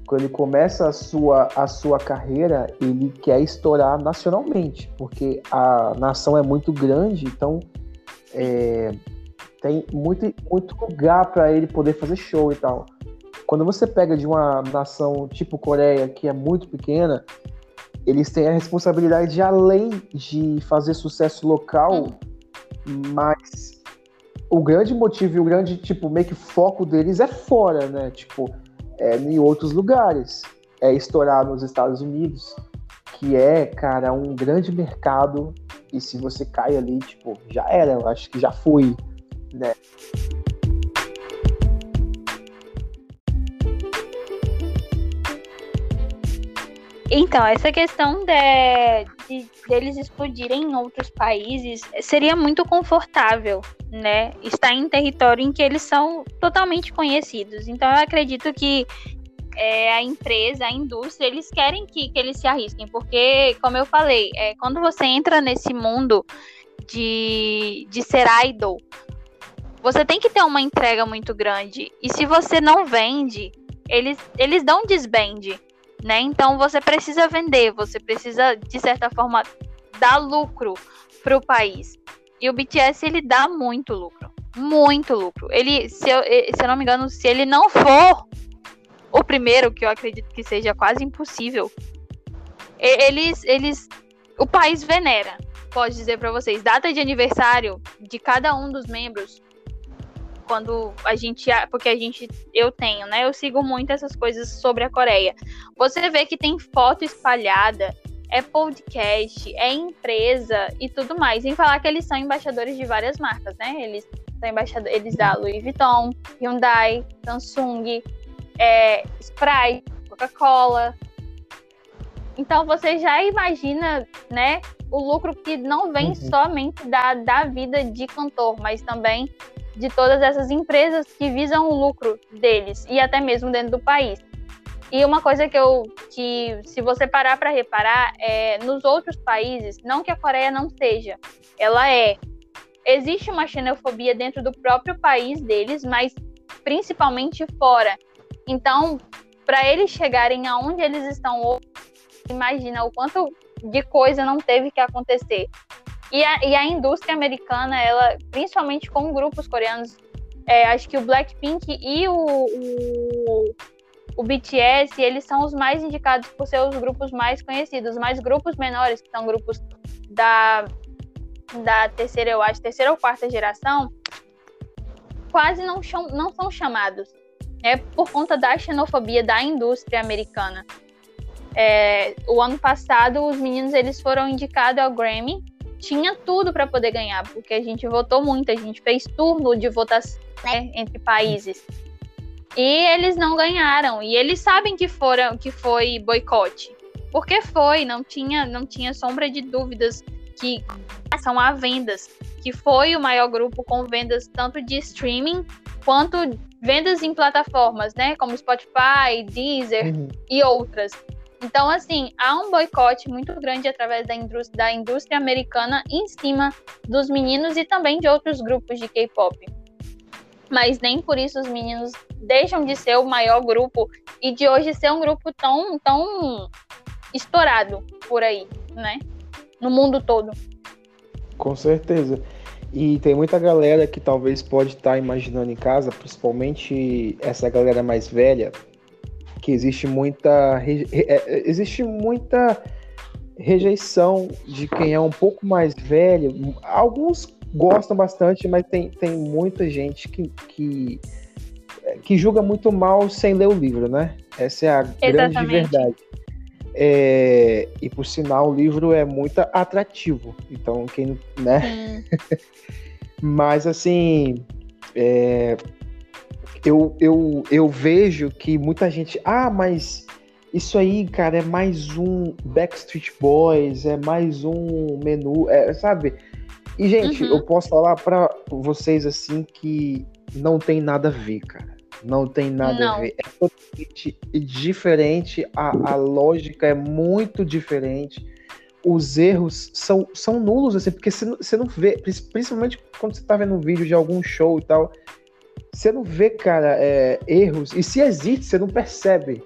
quando ele começa a sua, a sua carreira, ele quer estourar nacionalmente, porque a nação é muito grande, então é, tem muito, muito lugar para ele poder fazer show e tal. Quando você pega de uma nação tipo Coreia, que é muito pequena, eles têm a responsabilidade de, além de fazer sucesso local, mas o grande motivo e o grande, tipo, meio que foco deles é fora, né? Tipo, é em outros lugares. É estourar nos Estados Unidos, que é, cara, um grande mercado. E se você cai ali, tipo, já era, eu acho que já foi, né? Então, essa questão de, de, deles explodirem em outros países seria muito confortável, né? Estar em território em que eles são totalmente conhecidos. Então, eu acredito que é, a empresa, a indústria, eles querem que, que eles se arrisquem, porque, como eu falei, é, quando você entra nesse mundo de, de ser idol, você tem que ter uma entrega muito grande. E se você não vende, eles, eles dão desbande né? Então você precisa vender, você precisa de certa forma dar lucro para o país. E o BTS ele dá muito lucro, muito lucro. Ele, se eu, se eu não me engano, se ele não for o primeiro, que eu acredito que seja quase impossível, eles, eles, o país venera. Pode dizer para vocês, data de aniversário de cada um dos membros quando a gente, porque a gente, eu tenho, né? Eu sigo muito essas coisas sobre a Coreia. Você vê que tem foto espalhada, é podcast, é empresa e tudo mais. Sem falar que eles são embaixadores de várias marcas, né? Eles são embaixadores, eles da Louis Vuitton, Hyundai, Samsung, é, Sprite, Coca-Cola. Então você já imagina, né, o lucro que não vem uhum. somente da, da vida de cantor, mas também de todas essas empresas que visam o lucro deles e até mesmo dentro do país. E uma coisa que eu que se você parar para reparar é nos outros países, não que a Coreia não seja, ela é existe uma xenofobia dentro do próprio país deles, mas principalmente fora. Então, para eles chegarem aonde eles estão hoje, imagina o quanto de coisa não teve que acontecer. E a, e a indústria americana, ela, principalmente com grupos coreanos, é, acho que o Blackpink e o, o, o, BTS, eles são os mais indicados por ser os grupos mais conhecidos, mas grupos menores, que são grupos da, da terceira, eu acho, terceira ou quarta geração, quase não, não são chamados, né, por conta da xenofobia da indústria americana. É, o ano passado, os meninos eles foram indicados ao Grammy tinha tudo para poder ganhar, porque a gente votou muito, a gente fez turno de votação né, entre países. E eles não ganharam. E eles sabem que foram que foi boicote. Porque foi, não tinha, não tinha sombra de dúvidas que são a vendas, que foi o maior grupo com vendas tanto de streaming quanto vendas em plataformas, né, como Spotify, Deezer uhum. e outras. Então, assim, há um boicote muito grande através da indústria, da indústria americana em cima dos meninos e também de outros grupos de K-pop. Mas nem por isso os meninos deixam de ser o maior grupo e de hoje ser um grupo tão, tão estourado por aí, né? No mundo todo. Com certeza. E tem muita galera que talvez pode estar imaginando em casa, principalmente essa galera mais velha, que existe muita é, existe muita rejeição de quem é um pouco mais velho. Alguns gostam bastante, mas tem, tem muita gente que, que, que julga muito mal sem ler o livro, né? Essa é a Exatamente. grande verdade. É, e por sinal, o livro é muito atrativo. Então, quem, né? mas assim, é, eu, eu, eu vejo que muita gente. Ah, mas isso aí, cara, é mais um Backstreet Boys, é mais um menu, é, sabe? E, gente, uhum. eu posso falar para vocês assim que não tem nada a ver, cara. Não tem nada Não. a ver. É totalmente diferente. A, a lógica é muito diferente. Os erros são, são nulos, assim, porque você não, vê, prin- principalmente quando você tá vendo um vídeo de algum show e tal, você não vê, cara, é, erros. E se existe, você não percebe.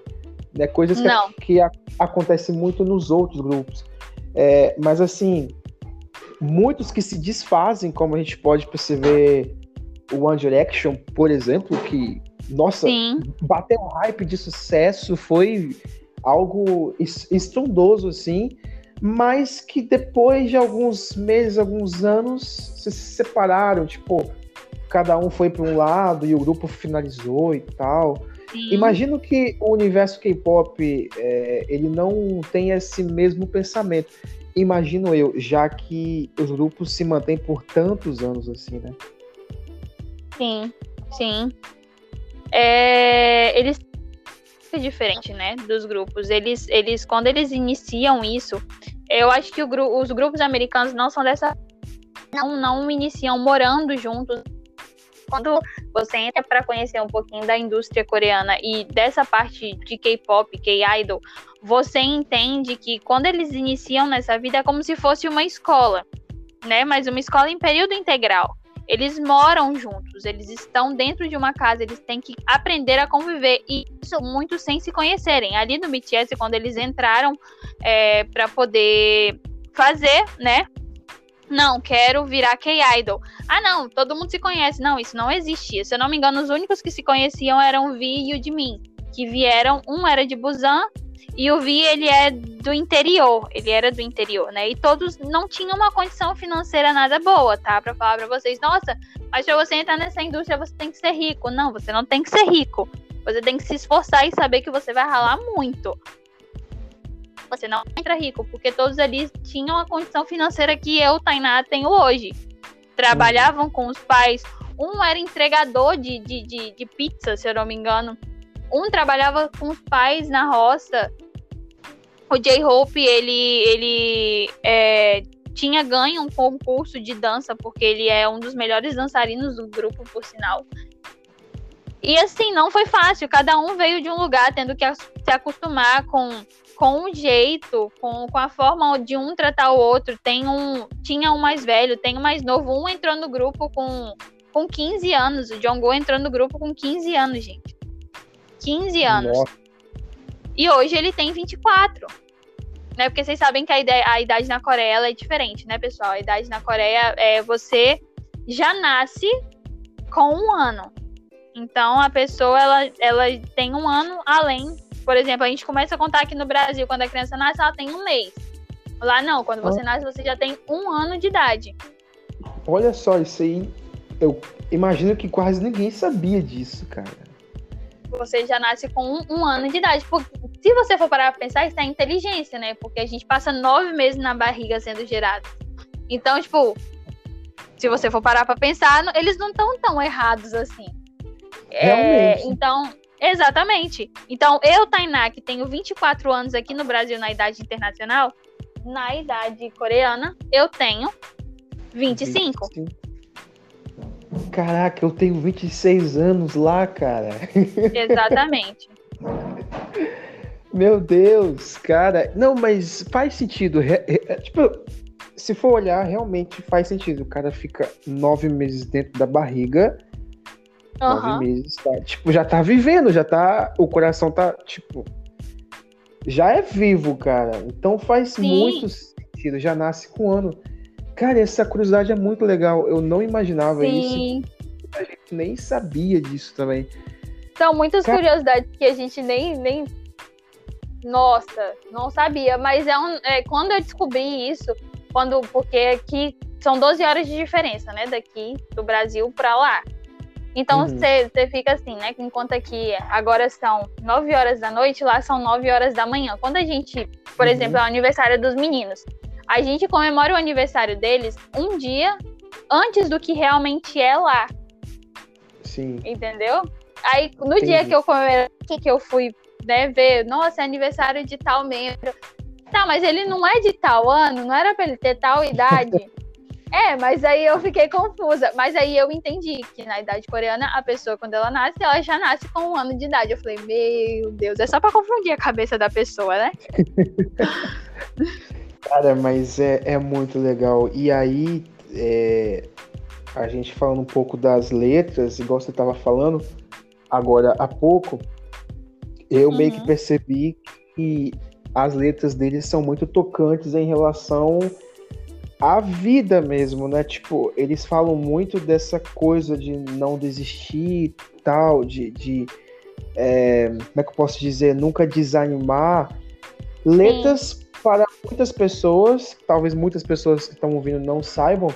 Né? Coisas que, Não. que a- acontecem muito nos outros grupos. É, mas assim, muitos que se desfazem, como a gente pode perceber o One Direction, por exemplo, que, nossa, Sim. bateu um hype de sucesso, foi algo es- estrondoso, assim, mas que depois de alguns meses, alguns anos, se separaram, tipo, cada um foi para um lado e o grupo finalizou e tal. sim. Imagino que o universo K-pop é, ele não tem esse mesmo pensamento. Imagino eu, já que os grupos se mantêm por tantos anos assim, né? Sim, sim. É, eles é diferente, né, dos grupos. Eles, eles, quando eles iniciam isso, eu acho que gru- os grupos americanos não são dessa, não, não iniciam morando juntos. Quando você entra para conhecer um pouquinho da indústria coreana e dessa parte de K-pop, K-idol, você entende que quando eles iniciam nessa vida é como se fosse uma escola, né? Mas uma escola em período integral eles moram juntos, eles estão dentro de uma casa, eles têm que aprender a conviver e isso muito sem se conhecerem. Ali no BTS, quando eles entraram é, para poder fazer, né? Não, quero virar K-idol. Ah, não, todo mundo se conhece. Não, isso não existia. Se eu não me engano, os únicos que se conheciam eram o Vi e o Jimin, que vieram. Um era de Busan e o Vi ele é do interior. Ele era do interior, né? E todos não tinham uma condição financeira nada boa, tá? Pra falar pra vocês, nossa, mas pra você entrar nessa indústria você tem que ser rico. Não, você não tem que ser rico. Você tem que se esforçar e saber que você vai ralar muito. Você não entra rico, porque todos ali tinham a condição financeira que eu, Tainá, tenho hoje. Trabalhavam com os pais. Um era entregador de, de, de, de pizza, se eu não me engano. Um trabalhava com os pais na roça. O J-Hope, ele, ele é, tinha ganho um concurso de dança, porque ele é um dos melhores dançarinos do grupo, por sinal. E assim, não foi fácil. Cada um veio de um lugar tendo que se acostumar com, com o jeito, com, com a forma de um tratar o outro. Tem um, tinha um mais velho, tem um mais novo. Um entrou no grupo com, com 15 anos. O Jongho entrou no grupo com 15 anos, gente. 15 anos. Nossa, E hoje ele tem 24. Né? Porque vocês sabem que a, ide- a idade na Coreia ela é diferente, né, pessoal? A idade na Coreia é você já nasce com um ano. Então a pessoa ela, ela tem um ano além. Por exemplo, a gente começa a contar aqui no Brasil, quando a criança nasce, ela tem um mês. Lá não, quando você nasce, você já tem um ano de idade. olha só, isso aí. Eu imagino que quase ninguém sabia disso, cara. você já nasce com um, um ano de idade. Porque, se você for parar pra pensar, isso é inteligência, né? Porque a gente passa nove meses na barriga sendo gerado. Então, tipo, se você for parar pra pensar, eles não estão tão errados assim. É, então, exatamente. Então, eu, Tainá, que tenho 24 anos aqui no Brasil na idade internacional, na idade coreana, eu tenho 25. 25. Caraca, eu tenho 26 anos lá, cara. Exatamente. Meu Deus, cara. Não, mas faz sentido. Re- Tipo, se for olhar, realmente faz sentido. O cara fica nove meses dentro da barriga. Aham. Nove meses, tá? Tipo, já tá vivendo, já tá. O coração tá, tipo. Já é vivo, cara. Então faz Sim. muito sentido. Já nasce com um ano. Cara, essa curiosidade é muito legal. Eu não imaginava isso. Sim. A gente nem sabia disso também. São muitas Cara- curiosidades que a gente nem, nem. Nossa, não sabia. Mas é, um, é quando eu descobri isso, quando porque aqui são 12 horas de diferença, né? Daqui do Brasil pra lá. Então Uhum. você fica assim, né? Enquanto aqui agora são 9 horas da noite, lá são 9 horas da manhã. Quando a gente, por Uhum. exemplo, é o aniversário dos meninos, a gente comemora o aniversário deles um dia antes do que realmente é lá. Sim. Entendeu? Aí, no dia Entendi. que eu comemorei, que eu fui né, ver, nossa, é aniversário de tal membro. Tá, mas ele não é de tal ano, não era pra ele ter tal idade. É, mas aí eu fiquei confusa. Mas aí eu entendi que na idade coreana, a pessoa, quando ela nasce, ela já nasce com um ano de idade. Eu falei, meu Deus, é só pra confundir a cabeça da pessoa, né? Cara, mas é, é muito legal. E aí, é, a gente falando um pouco das letras, igual você tava falando agora há pouco, eu meio que Uhum. percebi que as letras deles são muito tocantes em relação à vida mesmo, né? Tipo, eles falam muito dessa coisa de não desistir, tal, de, de é, como é que eu posso dizer, nunca desanimar. Letras para muitas pessoas, talvez muitas pessoas que estão ouvindo não saibam,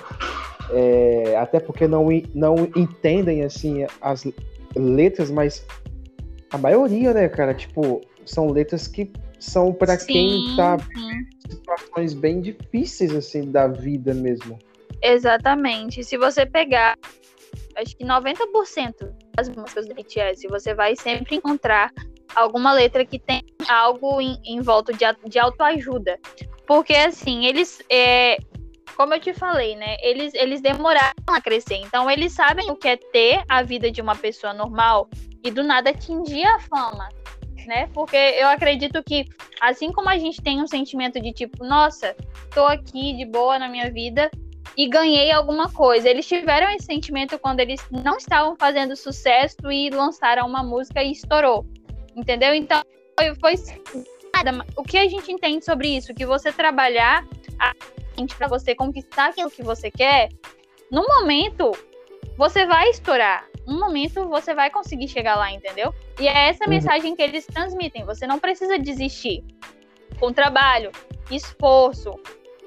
é, até porque não, não entendem assim as letras, mas a maioria, né, cara, tipo, são letras que são para quem tá sim. em situações bem difíceis assim da vida mesmo. Exatamente. Se você pegar, acho que 90% das músicas do BTS, você vai sempre encontrar alguma letra que tem algo em, em volta de, de autoajuda. Porque, assim, eles. é, como eu te falei, né? Eles, eles demoraram a crescer. Então, eles sabem o que é ter a vida de uma pessoa normal e do nada atingir a fama. Né? Porque eu acredito que, assim como a gente tem um sentimento de tipo, nossa, tô aqui de boa na minha vida, e ganhei alguma coisa. Eles tiveram esse sentimento quando eles não estavam fazendo sucesso e lançaram uma música e estourou. Entendeu? Então, foi, foi nada. O que a gente entende sobre isso? Que você trabalhar para você conquistar aquilo que você quer, no momento você vai estourar. Um momento você vai conseguir chegar lá, entendeu? E é essa Uhum. mensagem que eles transmitem. Você não precisa desistir. Com trabalho, esforço,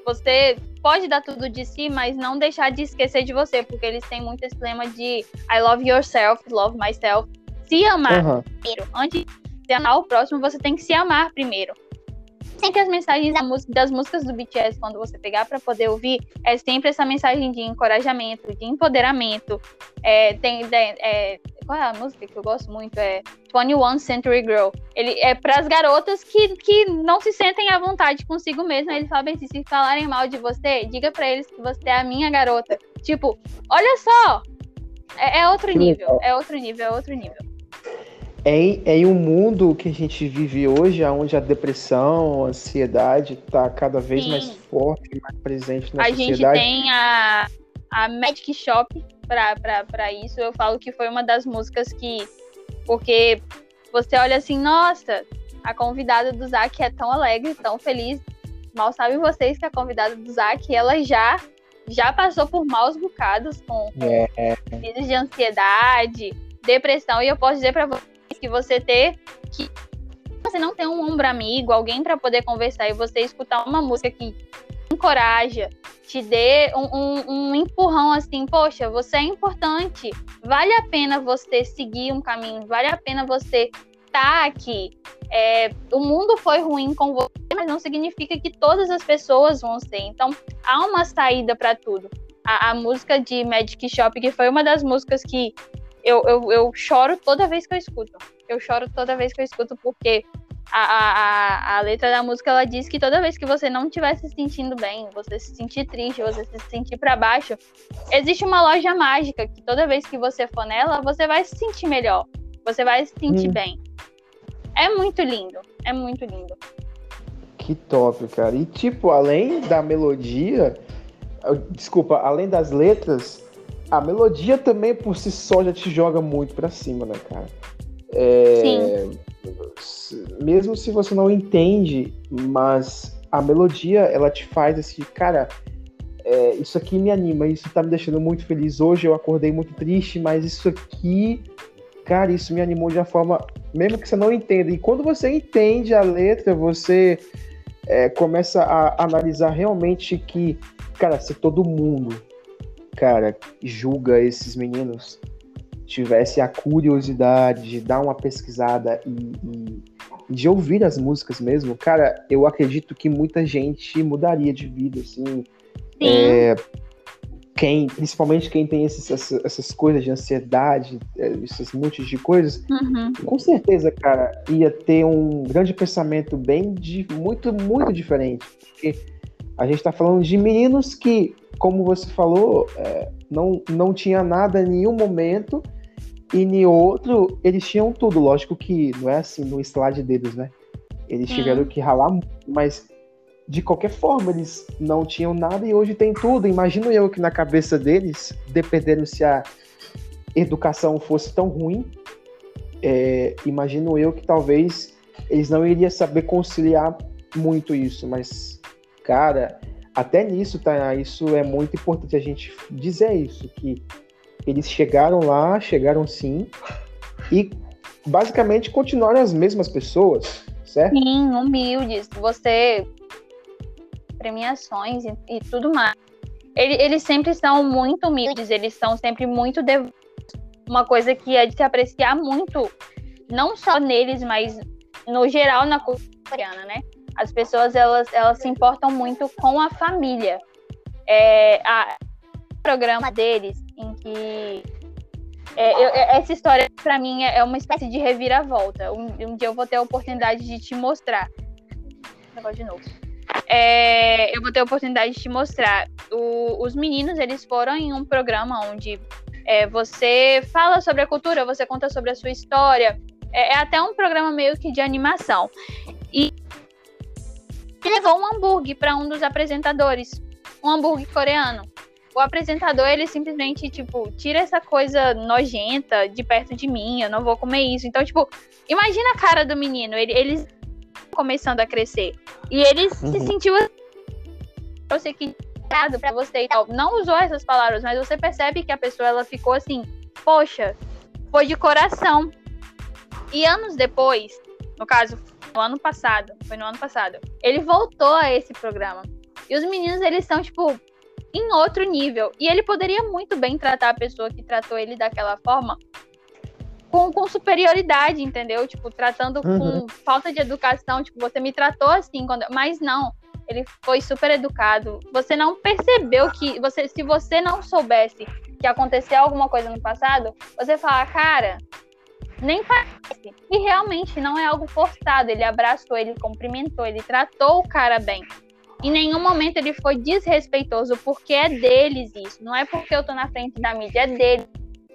você pode dar tudo de si, mas não deixar de esquecer de você, porque eles têm muito esse lema de I love yourself, love myself. Se amar Aham. primeiro. Antes de amar o próximo, você tem que se amar primeiro. Sempre as mensagens da música- das músicas do BTS, quando você pegar para poder ouvir, é sempre essa mensagem de encorajamento, de empoderamento. É, tem, tem- é, qual é a música que eu gosto muito? É 21 Century Girl. Ele é para as garotas que, que não se sentem à vontade consigo mesma. Eles falam assim: se falarem mal de você, diga para eles que você é a minha garota. Tipo, olha só! É, é outro nível, é outro nível, é outro nível. É em, é em um mundo que a gente vive hoje, onde a depressão, a ansiedade está cada vez Sim. mais forte, mais presente na a gente sociedade. tem a, a Magic Shop pra isso. Eu falo que foi uma das músicas que. Porque você olha assim, nossa, a convidada do Zac é tão alegre, tão feliz. Mal sabem vocês que a convidada do Zac, ela já, já passou por maus bocados com, com É, crises de ansiedade, depressão. E eu posso dizer pra vocês que você ter que você não tem um ombro amigo, alguém pra poder conversar e você escutar uma música que encoraja, te dê um, um- um empurrão assim, poxa, você é importante, vale a pena você seguir um caminho, vale a pena você estar aqui. É, o mundo foi ruim com você, mas não significa que todas as pessoas vão ser. Então, há uma saída pra tudo. A, a música de Magic Shop, que foi uma das músicas que eu, eu, eu choro toda vez que eu escuto. Eu choro toda vez que eu escuto, porque a, a, a, letra da música ela diz que toda vez que você não estiver se sentindo bem, você se sentir triste, você se sentir pra baixo, existe uma loja mágica que toda vez que você for nela, você vai se sentir melhor. Você vai se sentir Hum. bem. É muito lindo. É muito lindo. que top, cara. E tipo, além da melodia, desculpa, além das letras, a melodia também por si só já te joga muito pra cima, né, cara? É, s- Mesmo se você não entende, mas a melodia ela te faz assim, cara, é, isso aqui me anima, isso tá me deixando muito feliz. Hoje eu acordei muito triste, mas isso aqui, cara, isso me animou de uma forma, mesmo que você não entenda. E quando você entende a letra, você é, começa a analisar realmente que, cara, se todo mundo, cara, julga esses meninos, tivesse a curiosidade de dar uma pesquisada e, e de ouvir as músicas mesmo, cara, eu acredito que muita gente mudaria de vida, assim. Sim. É, quem, principalmente quem tem esses- essas, essas coisas de ansiedade, é, esses montes de coisas, Uhum. com certeza, cara, ia ter um grande pensamento bem de, muito, muito diferente. Porque A gente está falando de meninos que, como você falou, é, não, não tinha nada em nenhum momento e em outro eles tinham tudo. Lógico que não é assim no slide deles, né? Eles Sim. tiveram que ralar mas de qualquer forma eles não tinham nada e hoje tem tudo. Imagino eu que na cabeça deles, dependendo se a educação fosse tão ruim, é, imagino eu que talvez eles não iriam saber conciliar muito isso, mas cara, até nisso, tá? Isso é muito importante a gente dizer isso, que eles chegaram lá, chegaram sim, e basicamente continuaram as mesmas pessoas, certo? Sim, humildes. Você. Premiações e, e tudo mais. Ele- eles sempre são muito humildes, eles são sempre muito devotos. Uma coisa que é de se apreciar muito, não só neles, mas no geral na cultura coreana, né? As pessoas elas, elas se importam muito com a família. É, a, programa deles, em que é, eu- é- essa história, pra mim, é é uma espécie de reviravolta. Um, um dia eu vou ter a oportunidade de te mostrar. Negócio de novo. É, eu vou ter a oportunidade de te mostrar. O- os meninos, eles foram em um programa onde é, você fala sobre a cultura, você conta sobre a sua história. É, é até um programa meio que de animação. E ele levou um hambúrguer para um dos apresentadores. Um hambúrguer coreano o apresentador, ele simplesmente, tipo, tira essa coisa nojenta de perto de mim, eu não vou comer isso. Então, tipo, imagina a cara do menino, ele, eles começando a crescer. E ele se Uhum. sentiu assim, eu sei que errado pra você e tal. Não usou essas palavras, mas você percebe que a pessoa, ela ficou assim, poxa, foi de coração. E anos depois, no caso, no ano passado, foi no ano passado, ele voltou a esse programa. E os meninos, eles são, tipo, em outro nível. E ele poderia muito bem tratar a pessoa que tratou ele daquela forma com, com superioridade, entendeu? Tipo, tratando Uhum. com falta de educação. Tipo, você me tratou assim, quando... mas não. Ele foi super educado. Você não percebeu que. você Se você não soubesse que aconteceu alguma coisa no passado, você fala, cara, nem parece. E realmente não é algo forçado. Ele abraçou, ele cumprimentou, ele tratou o cara bem. Em nenhum momento ele foi desrespeitoso, porque é deles isso. Não é porque eu tô na frente da mídia, é deles.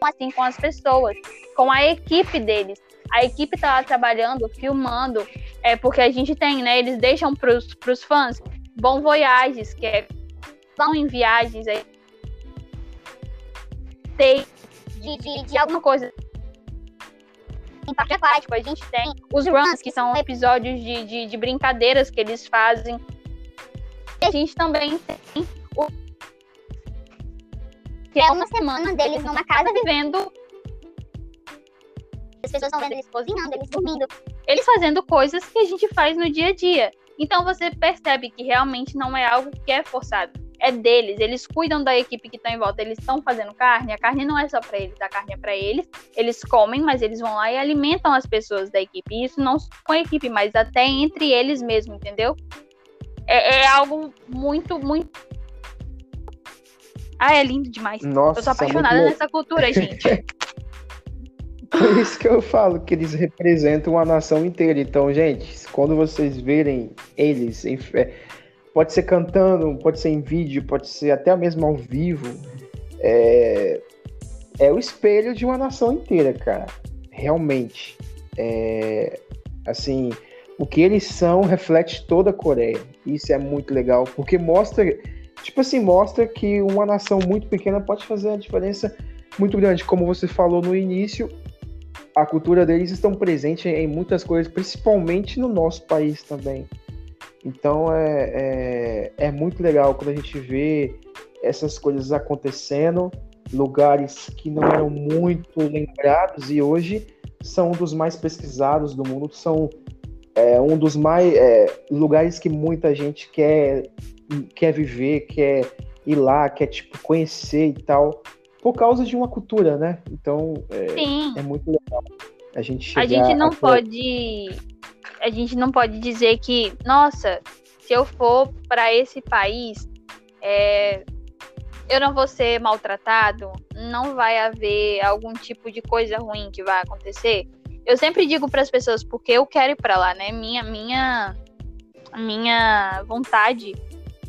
Assim com as pessoas, com a equipe deles. A equipe tá lá trabalhando, filmando, é porque a gente tem, né? Eles deixam pros, pros fãs bom voyages, que é vão em viagens aí. Tem De, de, de alguma coisa em parque aquático. A gente tem os runs, que são episódios de, de, de brincadeiras que eles fazem. E a gente também tem o que é uma semana deles numa casa vivendo. vivendo, As pessoas estão vendo eles cozinhando, eles dormindo. eles fazendo coisas que a gente faz no dia a dia. Então você percebe que realmente não é algo que é forçado. É deles, eles cuidam da equipe que está em volta, eles estão fazendo carne, a carne não é só para eles, a carne é para eles. Eles comem, mas eles vão lá e alimentam as pessoas da equipe. E isso não só com a equipe, mas até entre eles mesmo, entendeu? É, é algo muito, muito. Ah, é lindo demais. Nossa, Eu sou é muito apaixonada nessa cultura, gente. Por isso que eu falo que eles representam a nação inteira. Então, gente, quando vocês verem eles, em fe- pode ser cantando, pode ser em vídeo, pode ser até mesmo ao vivo, é, é o espelho de uma nação inteira, cara. Realmente. É, assim, o que eles são reflete toda a Coreia. Isso é muito legal, porque mostra, tipo assim, mostra que uma nação muito pequena pode fazer a diferença muito grande. Como você falou no início, a cultura deles estão presente em muitas coisas, principalmente no nosso país também. Então é, é, é muito legal quando a gente vê essas coisas acontecendo, lugares que não eram muito lembrados e hoje são um dos mais pesquisados do mundo, são é, um dos mais é, lugares que muita gente quer quer viver, quer ir lá, quer tipo conhecer e tal, por causa de uma cultura, né? Então é, é muito legal a gente chegar A gente não a- pode. A gente não pode dizer que, nossa, se eu for para esse país, é, eu não vou ser maltratado, não vai haver algum tipo de coisa ruim que vai acontecer. Eu sempre digo para as pessoas porque eu quero ir para lá, né? Minha minha minha vontade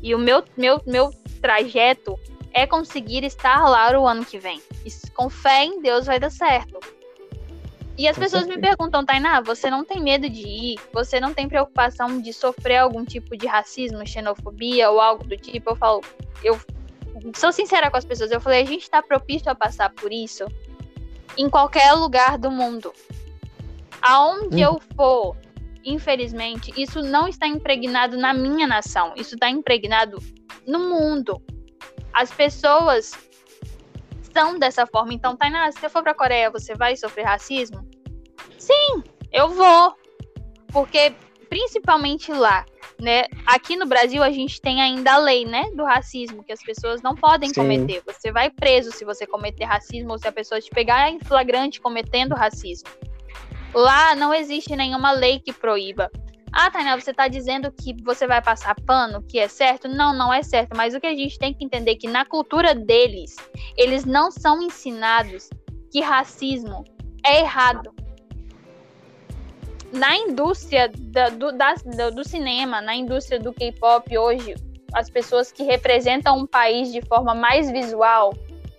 E o meu, meu, meu trajeto é conseguir estar lá o ano que vem. E com fé em Deus vai dar certo. E as pessoas me perguntam, Tainá, você não tem medo de ir? Você não tem preocupação de sofrer algum tipo de racismo, xenofobia ou algo do tipo? Eu falo, eu sou sincera com as pessoas. Eu falei, a gente está propício a passar por isso em qualquer lugar do mundo. Aonde Hum. eu for, infelizmente, isso não está impregnado na minha nação. Isso está impregnado no mundo. As pessoas são dessa forma. Então, Tainá, se você for pra Coreia, você vai sofrer racismo? Sim, eu vou. Porque, principalmente lá, né? Aqui no Brasil, a gente tem ainda a lei, né? Do racismo, que as pessoas não podem Sim. cometer. Você vai preso se você cometer racismo ou se a pessoa te pegar em flagrante cometendo racismo. Lá não existe nenhuma lei que proíba. Ah, Tainá, você tá dizendo que você vai passar pano, que é certo? Não, não é certo. Mas o que a gente tem que entender é que na cultura deles, eles não são ensinados que racismo é errado. Na indústria da- do, do- do cinema, na indústria do K-pop hoje, as pessoas que representam um país de forma mais visual,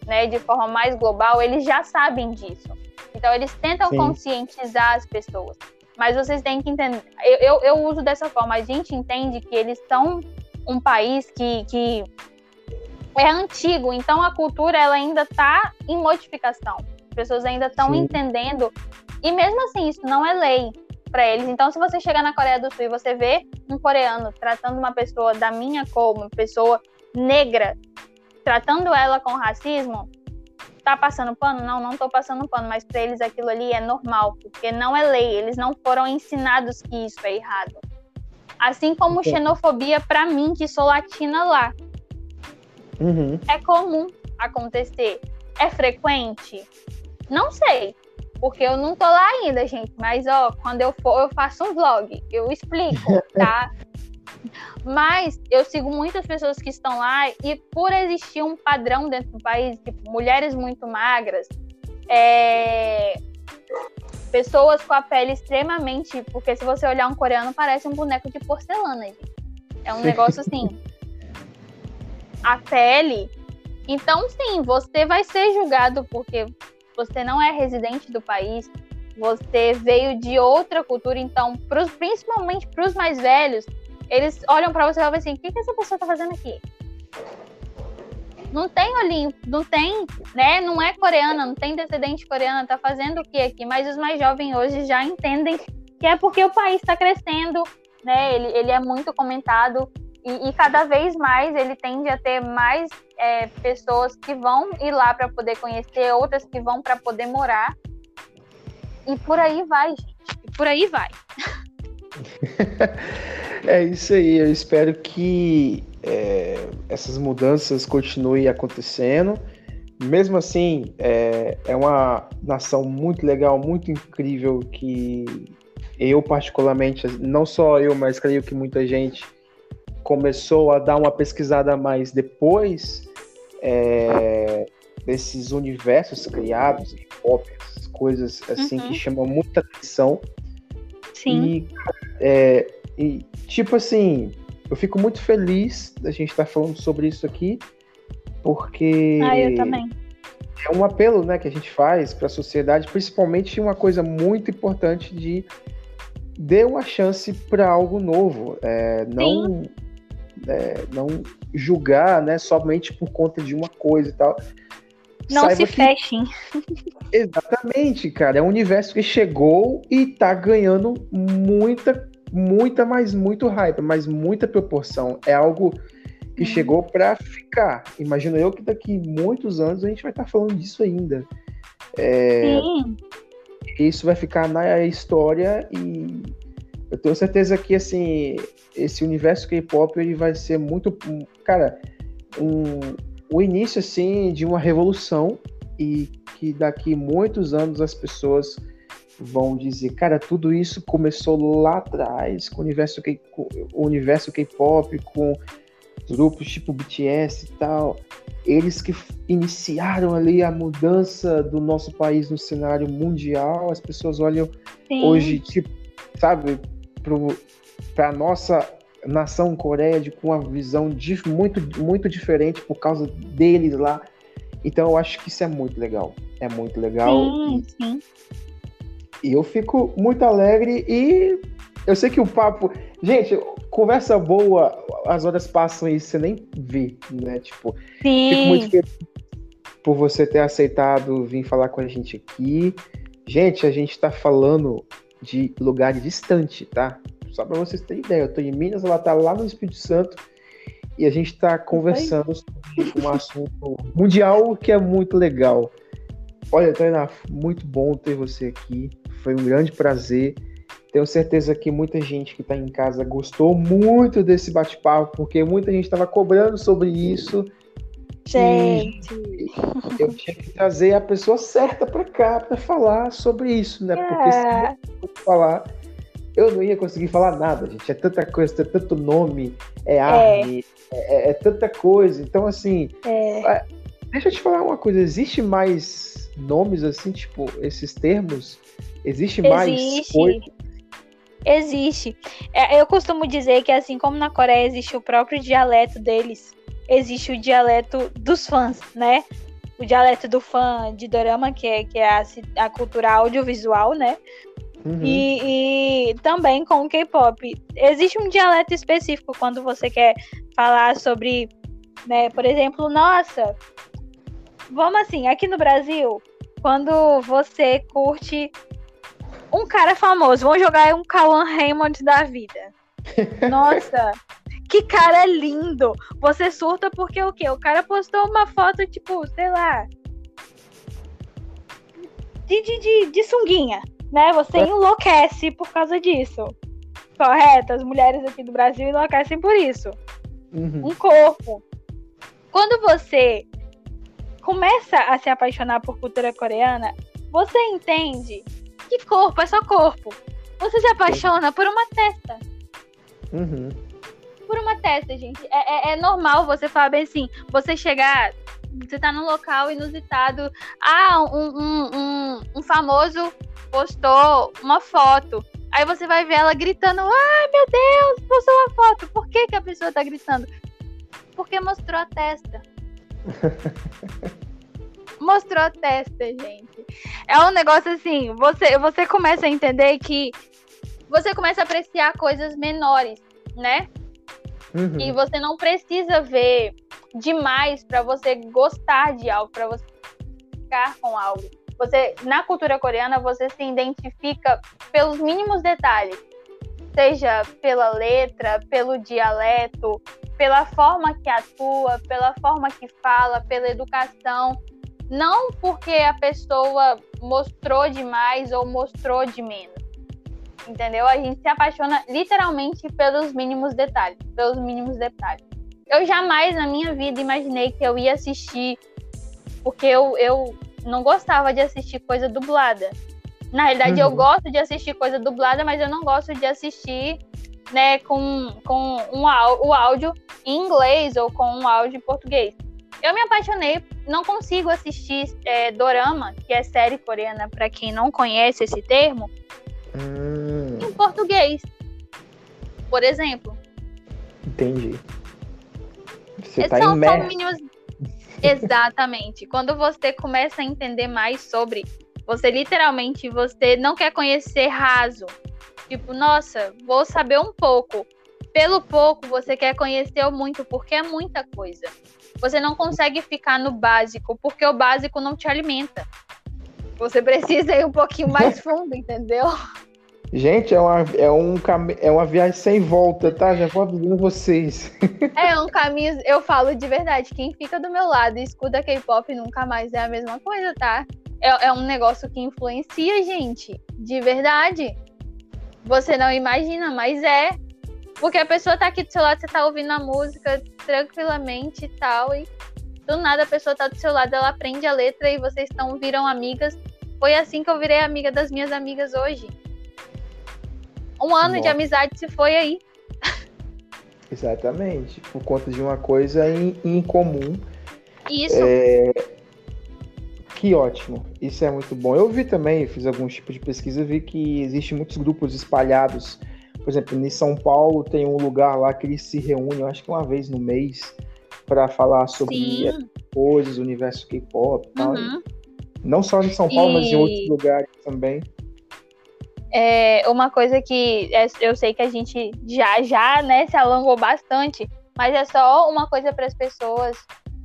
né, de forma mais global, eles já sabem disso. Então eles tentam Sim. conscientizar as pessoas. Mas vocês têm que entender. Eu, eu, eu uso dessa forma. A gente entende que eles são um país que, que é antigo, então a cultura ela ainda está em modificação. As pessoas ainda estão entendendo. E mesmo assim, isso não é lei para eles. Então, se você chegar na Coreia do Sul e você vê um coreano tratando uma pessoa da minha cor, uma pessoa negra, tratando ela com racismo, tá passando pano? Não, não tô passando pano, mas para eles aquilo ali é normal, porque não é lei, eles não foram ensinados que isso é errado. Assim como xenofobia para mim, que sou latina lá, Uhum. é comum acontecer. É frequente? Não sei. Porque eu não tô lá ainda, gente. Mas, ó, quando eu for, eu faço um vlog. Eu explico, tá? Mas eu sigo muitas pessoas que estão lá e por existir um padrão dentro do país, tipo, mulheres muito magras, é, pessoas com a pele extremamente. Porque se você olhar um coreano, parece um boneco de porcelana, gente. É um negócio assim. A pele. Então, sim, você vai ser julgado porque você não é residente do país, você veio de outra cultura. Então, pros, principalmente para os mais velhos, eles olham para você e falam assim: o que, que essa pessoa tá fazendo aqui? Não tem olhinho, não tem, né? Não é coreana, não tem descendente coreana, tá fazendo o que aqui? Mas os mais jovens hoje já entendem que é porque o país está crescendo, né? Ele, ele é muito comentado e, e cada vez mais ele tende a ter mais é, pessoas que vão ir lá para poder conhecer, outras que vão para poder morar. E por aí vai, gente. E por aí vai. É isso aí, eu espero que é, essas mudanças continuem acontecendo. Mesmo assim, é, é uma nação muito legal, muito incrível que eu particularmente, não só eu, mas creio que muita gente começou a dar uma pesquisada mais depois é, desses universos criados, pop, coisas assim Uhum. que chamam muita atenção. Sim. E, é, e, tipo assim, eu fico muito feliz da gente estar falando sobre isso aqui, porque Ah, eu também. é um apelo né, que a gente faz para a sociedade, principalmente uma coisa muito importante de dê uma chance para algo novo. É, não, é, não julgar né, somente por conta de uma coisa e tal. Não Saiba se que- fechem. Exatamente, cara. É um universo que chegou e tá ganhando muita, muita, mas muito hype, mas muita proporção. É algo que Uhum. chegou pra ficar. Imagino eu que daqui muitos anos a gente vai estar falando disso ainda. Sim. Isso vai ficar na história e eu tenho certeza que assim esse universo K-pop ele vai ser muito, cara, um, o início assim de uma revolução e que daqui muitos anos as pessoas vão dizer, cara, tudo isso começou lá atrás com o universo K, com o universo K-pop, com grupos tipo BTS e tal, eles que iniciaram ali a mudança do nosso país no cenário mundial, as pessoas olham Sim. hoje, tipo, sabe, para nossa nação Coreia de, com uma visão de, muito, muito diferente por causa deles lá. Então eu acho que isso é muito legal. É muito legal. Sim, sim. E eu fico muito alegre e eu sei que o papo. Gente, conversa boa, as horas passam e você nem vê, né? Tipo, Sim. fico muito feliz por você ter aceitado vir falar com a gente aqui. Gente, a gente tá falando de lugar distante, tá? Só para vocês terem ideia. Eu tô em Minas, ela tá lá no Espírito Santo e a gente tá conversando sobre um assunto mundial que é muito legal. Olha, Tainá, muito bom ter você aqui. Foi um grande prazer. Tenho certeza que muita gente que está em casa gostou muito desse bate-papo, porque muita gente estava cobrando sobre isso. Gente. E eu tinha que trazer a pessoa certa para cá para falar sobre isso, né? Porque se É. eu fosse falar, eu não ia conseguir falar nada, gente. É tanta coisa, é tanto nome, é arte, é, é- é tanta coisa. Então, assim, É. Deixa eu te falar uma coisa, existe mais nomes assim, tipo, esses termos? Existe mais Existe. coisa? Existe. É, eu costumo dizer que assim como na Coreia existe o próprio dialeto deles, existe o dialeto dos fãs, né? O dialeto do fã de dorama, que é, que é a, a cultura audiovisual, né? Uhum. E, e também com o K-pop. Existe um dialeto específico quando você quer falar sobre, né, por exemplo, nossa, vamos assim, aqui no Brasil, quando você curte um cara famoso, vamos jogar um Cauan Raymond da vida. Nossa, que cara lindo! Você surta porque o quê? O cara postou uma foto, tipo, sei lá. De, de, de, de sunguinha, né? Você enlouquece por causa disso. Correto? As mulheres aqui do Brasil enlouquecem por isso. Uhum. Um corpo. Quando você começa a se apaixonar por cultura coreana, você entende que corpo é só corpo. Você se apaixona por uma testa Uhum. por uma testa, gente. É, é- é normal você falar bem assim, você chegar, você tá num local inusitado, ah, um, um, um, um famoso postou uma foto. Aí você vai ver ela gritando, ai meu Deus, postou uma foto. Por que, que a pessoa tá gritando? Porque mostrou a testa. mostrou a testa, gente. É um negócio assim, você, você começa a entender que você começa a apreciar coisas menores, né? Uhum. E você não precisa ver demais para você gostar de algo, para você ficar com algo. Você, na cultura coreana, você se identifica pelos mínimos detalhes, seja pela letra, pelo dialeto, pela forma que atua, pela forma que fala, pela educação. Não porque a pessoa mostrou demais ou mostrou de menos. Entendeu? A gente se apaixona literalmente pelos mínimos detalhes. Pelos mínimos detalhes. Eu jamais na minha vida imaginei que eu ia assistir, porque eu, eu não gostava de assistir coisa dublada. Na realidade, eu Uhum. gosto de assistir coisa dublada, mas eu não gosto de assistir né, com, com um, o áudio em inglês ou com um áudio em português. Eu me apaixonei, não consigo assistir é, dorama, que é série coreana, para quem não conhece esse termo, Hum, em português. Por exemplo. entendi. Você Esses tá são, são imerso. Exatamente. Quando você começa a entender mais sobre, você literalmente você não quer conhecer raso. Tipo, nossa, vou saber um pouco. Pelo pouco, você quer conhecer o muito, porque é muita coisa. Você não consegue ficar no básico, porque o básico não te alimenta. Você precisa ir um pouquinho mais fundo, entendeu? Gente, é uma, é, um, é uma viagem sem volta, tá? Já vou avisando vocês. É um caminho, eu falo de verdade, quem fica do meu lado e escuta K-pop nunca mais é a mesma coisa, tá? É, é um negócio que influencia, gente, de verdade. Você não imagina, mas é. Porque a pessoa tá aqui do seu lado, você tá ouvindo a música tranquilamente e tal, e do nada a pessoa tá do seu lado, ela aprende a letra e vocês estão viram amigas. Foi assim que eu virei amiga das minhas amigas hoje. Um ano de Nossa. amizade se foi aí. Exatamente. Por conta de uma coisa em, em comum. Isso. Que ótimo. Isso é muito bom. Eu vi também, fiz alguns tipos de pesquisa, vi que existem muitos grupos espalhados. Por exemplo, em São Paulo tem um lugar lá que eles se reúnem, eu acho que uma vez no mês, para falar sobre Sim. coisas, o universo K-pop e tal. Uhum. Não só em São Paulo, mas em E- outros lugares também. É uma coisa que é- eu sei que a gente já já né, se alongou bastante, mas é só uma coisa para as pessoas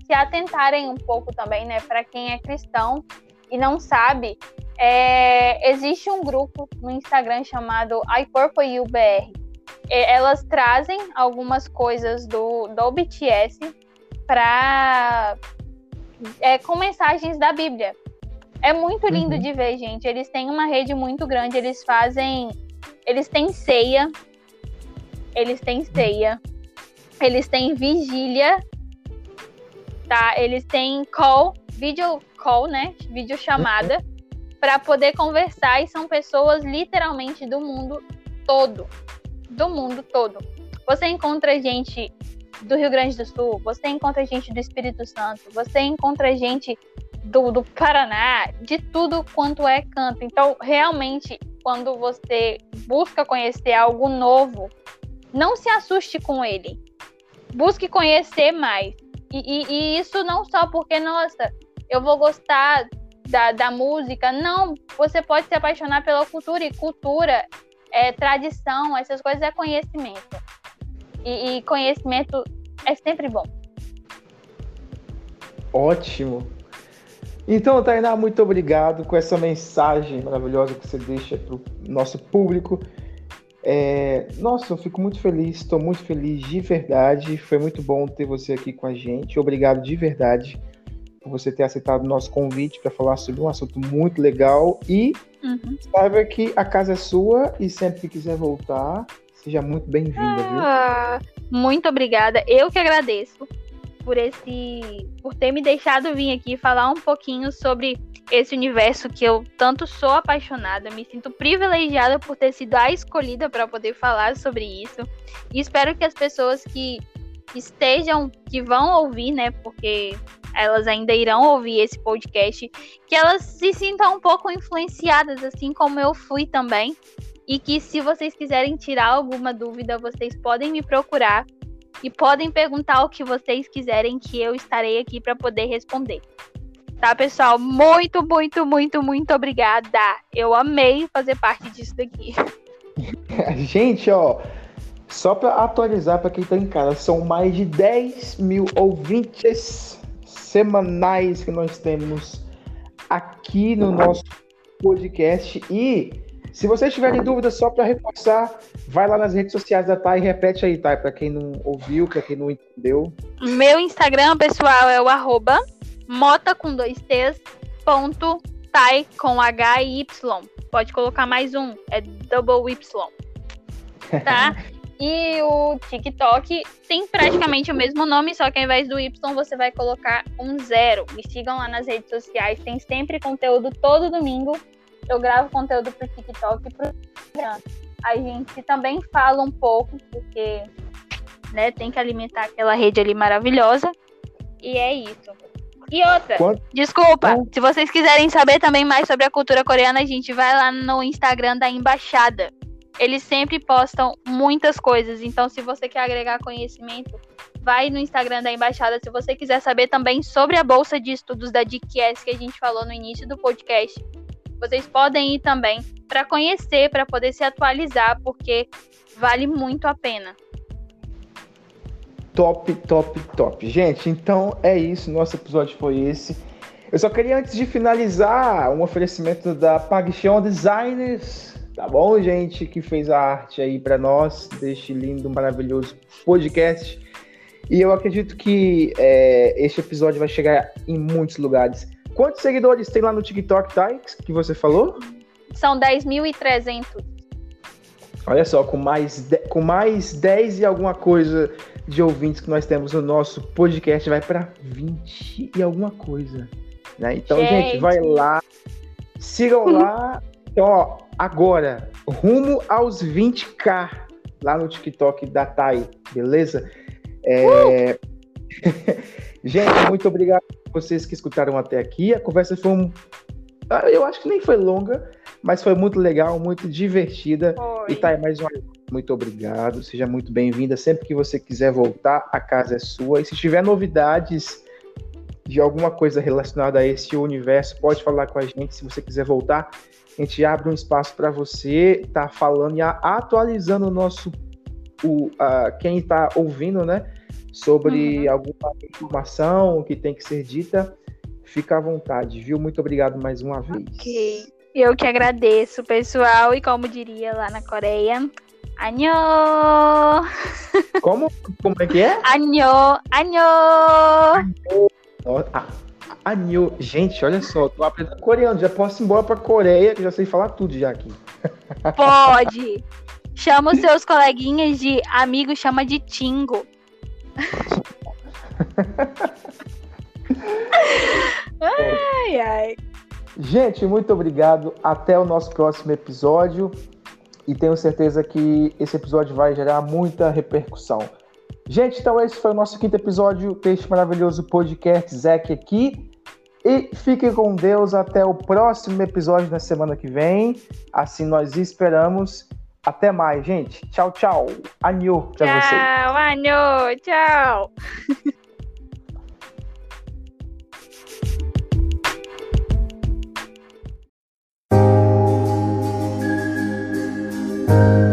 se atentarem um pouco também, né? Para quem é cristão e não sabe, é, existe um grupo no Instagram chamado iCorpoUBR. Elas trazem algumas coisas do, do BTS para com mensagens da Bíblia. É muito lindo Uhum. de ver, gente. Eles têm uma rede muito grande. Eles fazem. Eles têm ceia. Eles têm ceia. Eles têm vigília. Tá? Eles têm call, video call, né? Vídeo chamada. Para poder conversar. E são pessoas literalmente do mundo todo. Do mundo todo. Você encontra gente do Rio Grande do Sul, você encontra gente do Espírito Santo, você encontra gente do, do Paraná, de tudo quanto é canto. Então, realmente, quando você busca conhecer algo novo, não se assuste com ele. Busque conhecer mais. E, e- e isso não só porque, nossa, eu vou gostar da, da música. Não, você pode se apaixonar pela cultura. E cultura é tradição, essas coisas é conhecimento. E, e conhecimento é sempre bom. Ótimo. Então, Tainá, muito obrigado com essa mensagem maravilhosa que você deixa para o nosso público. É, Nossa, eu fico muito feliz, estou muito feliz de verdade. Foi muito bom ter você aqui com a gente. Obrigado de verdade por você ter aceitado o nosso convite para falar sobre um assunto muito legal. E Uhum. saiba que a casa é sua e sempre que quiser voltar, seja muito bem-vinda, viu? Ah, muito obrigada. Eu que agradeço por esse, por ter me deixado vir aqui falar um pouquinho sobre esse universo que eu tanto sou apaixonada. Me sinto privilegiada por ter sido a escolhida para poder falar sobre isso. E espero que as pessoas que estejam, que vão ouvir, né, porque elas ainda irão ouvir esse podcast, que elas se sintam um pouco influenciadas, assim como eu fui também. E que se vocês quiserem tirar alguma dúvida, vocês podem me procurar e podem perguntar o que vocês quiserem, que eu estarei aqui para poder responder. Tá, pessoal? Muito, muito, muito, muito obrigada. Eu amei fazer parte disso daqui. Gente, ó, só para atualizar para quem tá em casa, são mais de 10 mil ouvintes semanais que nós temos aqui no nosso podcast. E se vocês tiverem dúvidas, só para reforçar, vai lá nas redes sociais da Thay e repete aí, Thay, para quem não ouviu, para quem não entendeu. Meu Instagram, pessoal, é o arroba mota com dois T's, ponto, tai com H e Y. Pode colocar mais um, é double Y. Tá? E o TikTok tem praticamente o mesmo nome, só que ao invés do Y você vai colocar um zero. Me sigam lá nas redes sociais, tem sempre conteúdo todo domingo. Eu gravo conteúdo pro TikTok e pro Instagram. A gente também fala um pouco, porque né, tem que alimentar aquela rede ali maravilhosa. E é isso. E outra, Quanto- desculpa, Hum. se vocês quiserem saber também mais sobre a cultura coreana, a gente vai lá no Instagram da Embaixada. Eles sempre postam muitas coisas, então se você quer agregar conhecimento, vai no Instagram da Embaixada. Se você quiser saber também sobre a bolsa de estudos da DQS que a gente falou no início do podcast, vocês podem ir também para conhecer, para poder se atualizar, porque vale muito a pena. Top, top, top. Gente, então é isso. Nosso episódio foi esse. Eu só queria, antes de finalizar, um oferecimento da Paixão Designers. Tá bom, gente? Que fez a arte aí pra nós deste lindo, maravilhoso podcast. E eu acredito que é, este episódio vai chegar em muitos lugares. Quantos seguidores tem lá no TikTok, Thay, que você falou? São 10.300. Olha só, com mais, de- com mais 10 e alguma coisa de ouvintes que nós temos no nosso podcast, vai para 20 e alguma coisa. Né? Então, gente. Gente. vai lá, sigam lá. Então, ó, agora, rumo aos 20k lá no TikTok da Thay, beleza? É... gente, muito obrigado a vocês que escutaram até aqui. A conversa foi um. Ah, Eu acho que nem foi longa, mas foi muito legal, muito divertida. E tá aí mais uma muito obrigado. Seja muito bem-vinda. Sempre que você quiser voltar, a casa é sua. E se tiver novidades de alguma coisa relacionada a esse universo, pode falar com a gente. Se você quiser voltar, a gente abre um espaço para você estar tá falando e atualizando o nosso. O, a, quem está ouvindo, né? Sobre uhum. alguma informação que tem que ser dita. Fica à vontade, viu? Muito obrigado mais uma vez. Ok. Eu que agradeço, pessoal. E como diria lá na Coreia, Anhô! Como? Como é que é? Anhô! Anhô! Anhô! Gente, olha só, tô aprendendo coreano. Já posso ir embora pra Coreia, que já sei falar tudo já aqui. Pode! Chama os seus coleguinhas de amigo, chama de Tingo. Ai, ai. Gente, muito obrigado. Até o nosso próximo episódio. E tenho certeza que esse episódio vai gerar muita repercussão. Gente, então esse foi o nosso quinto episódio deste maravilhoso podcast Zec aqui. E fiquem com Deus até o próximo episódio na semana que vem. Assim nós esperamos. Até mais, gente. Tchau, tchau. Anhô pra vocês. Tchau, anhô. Tchau. like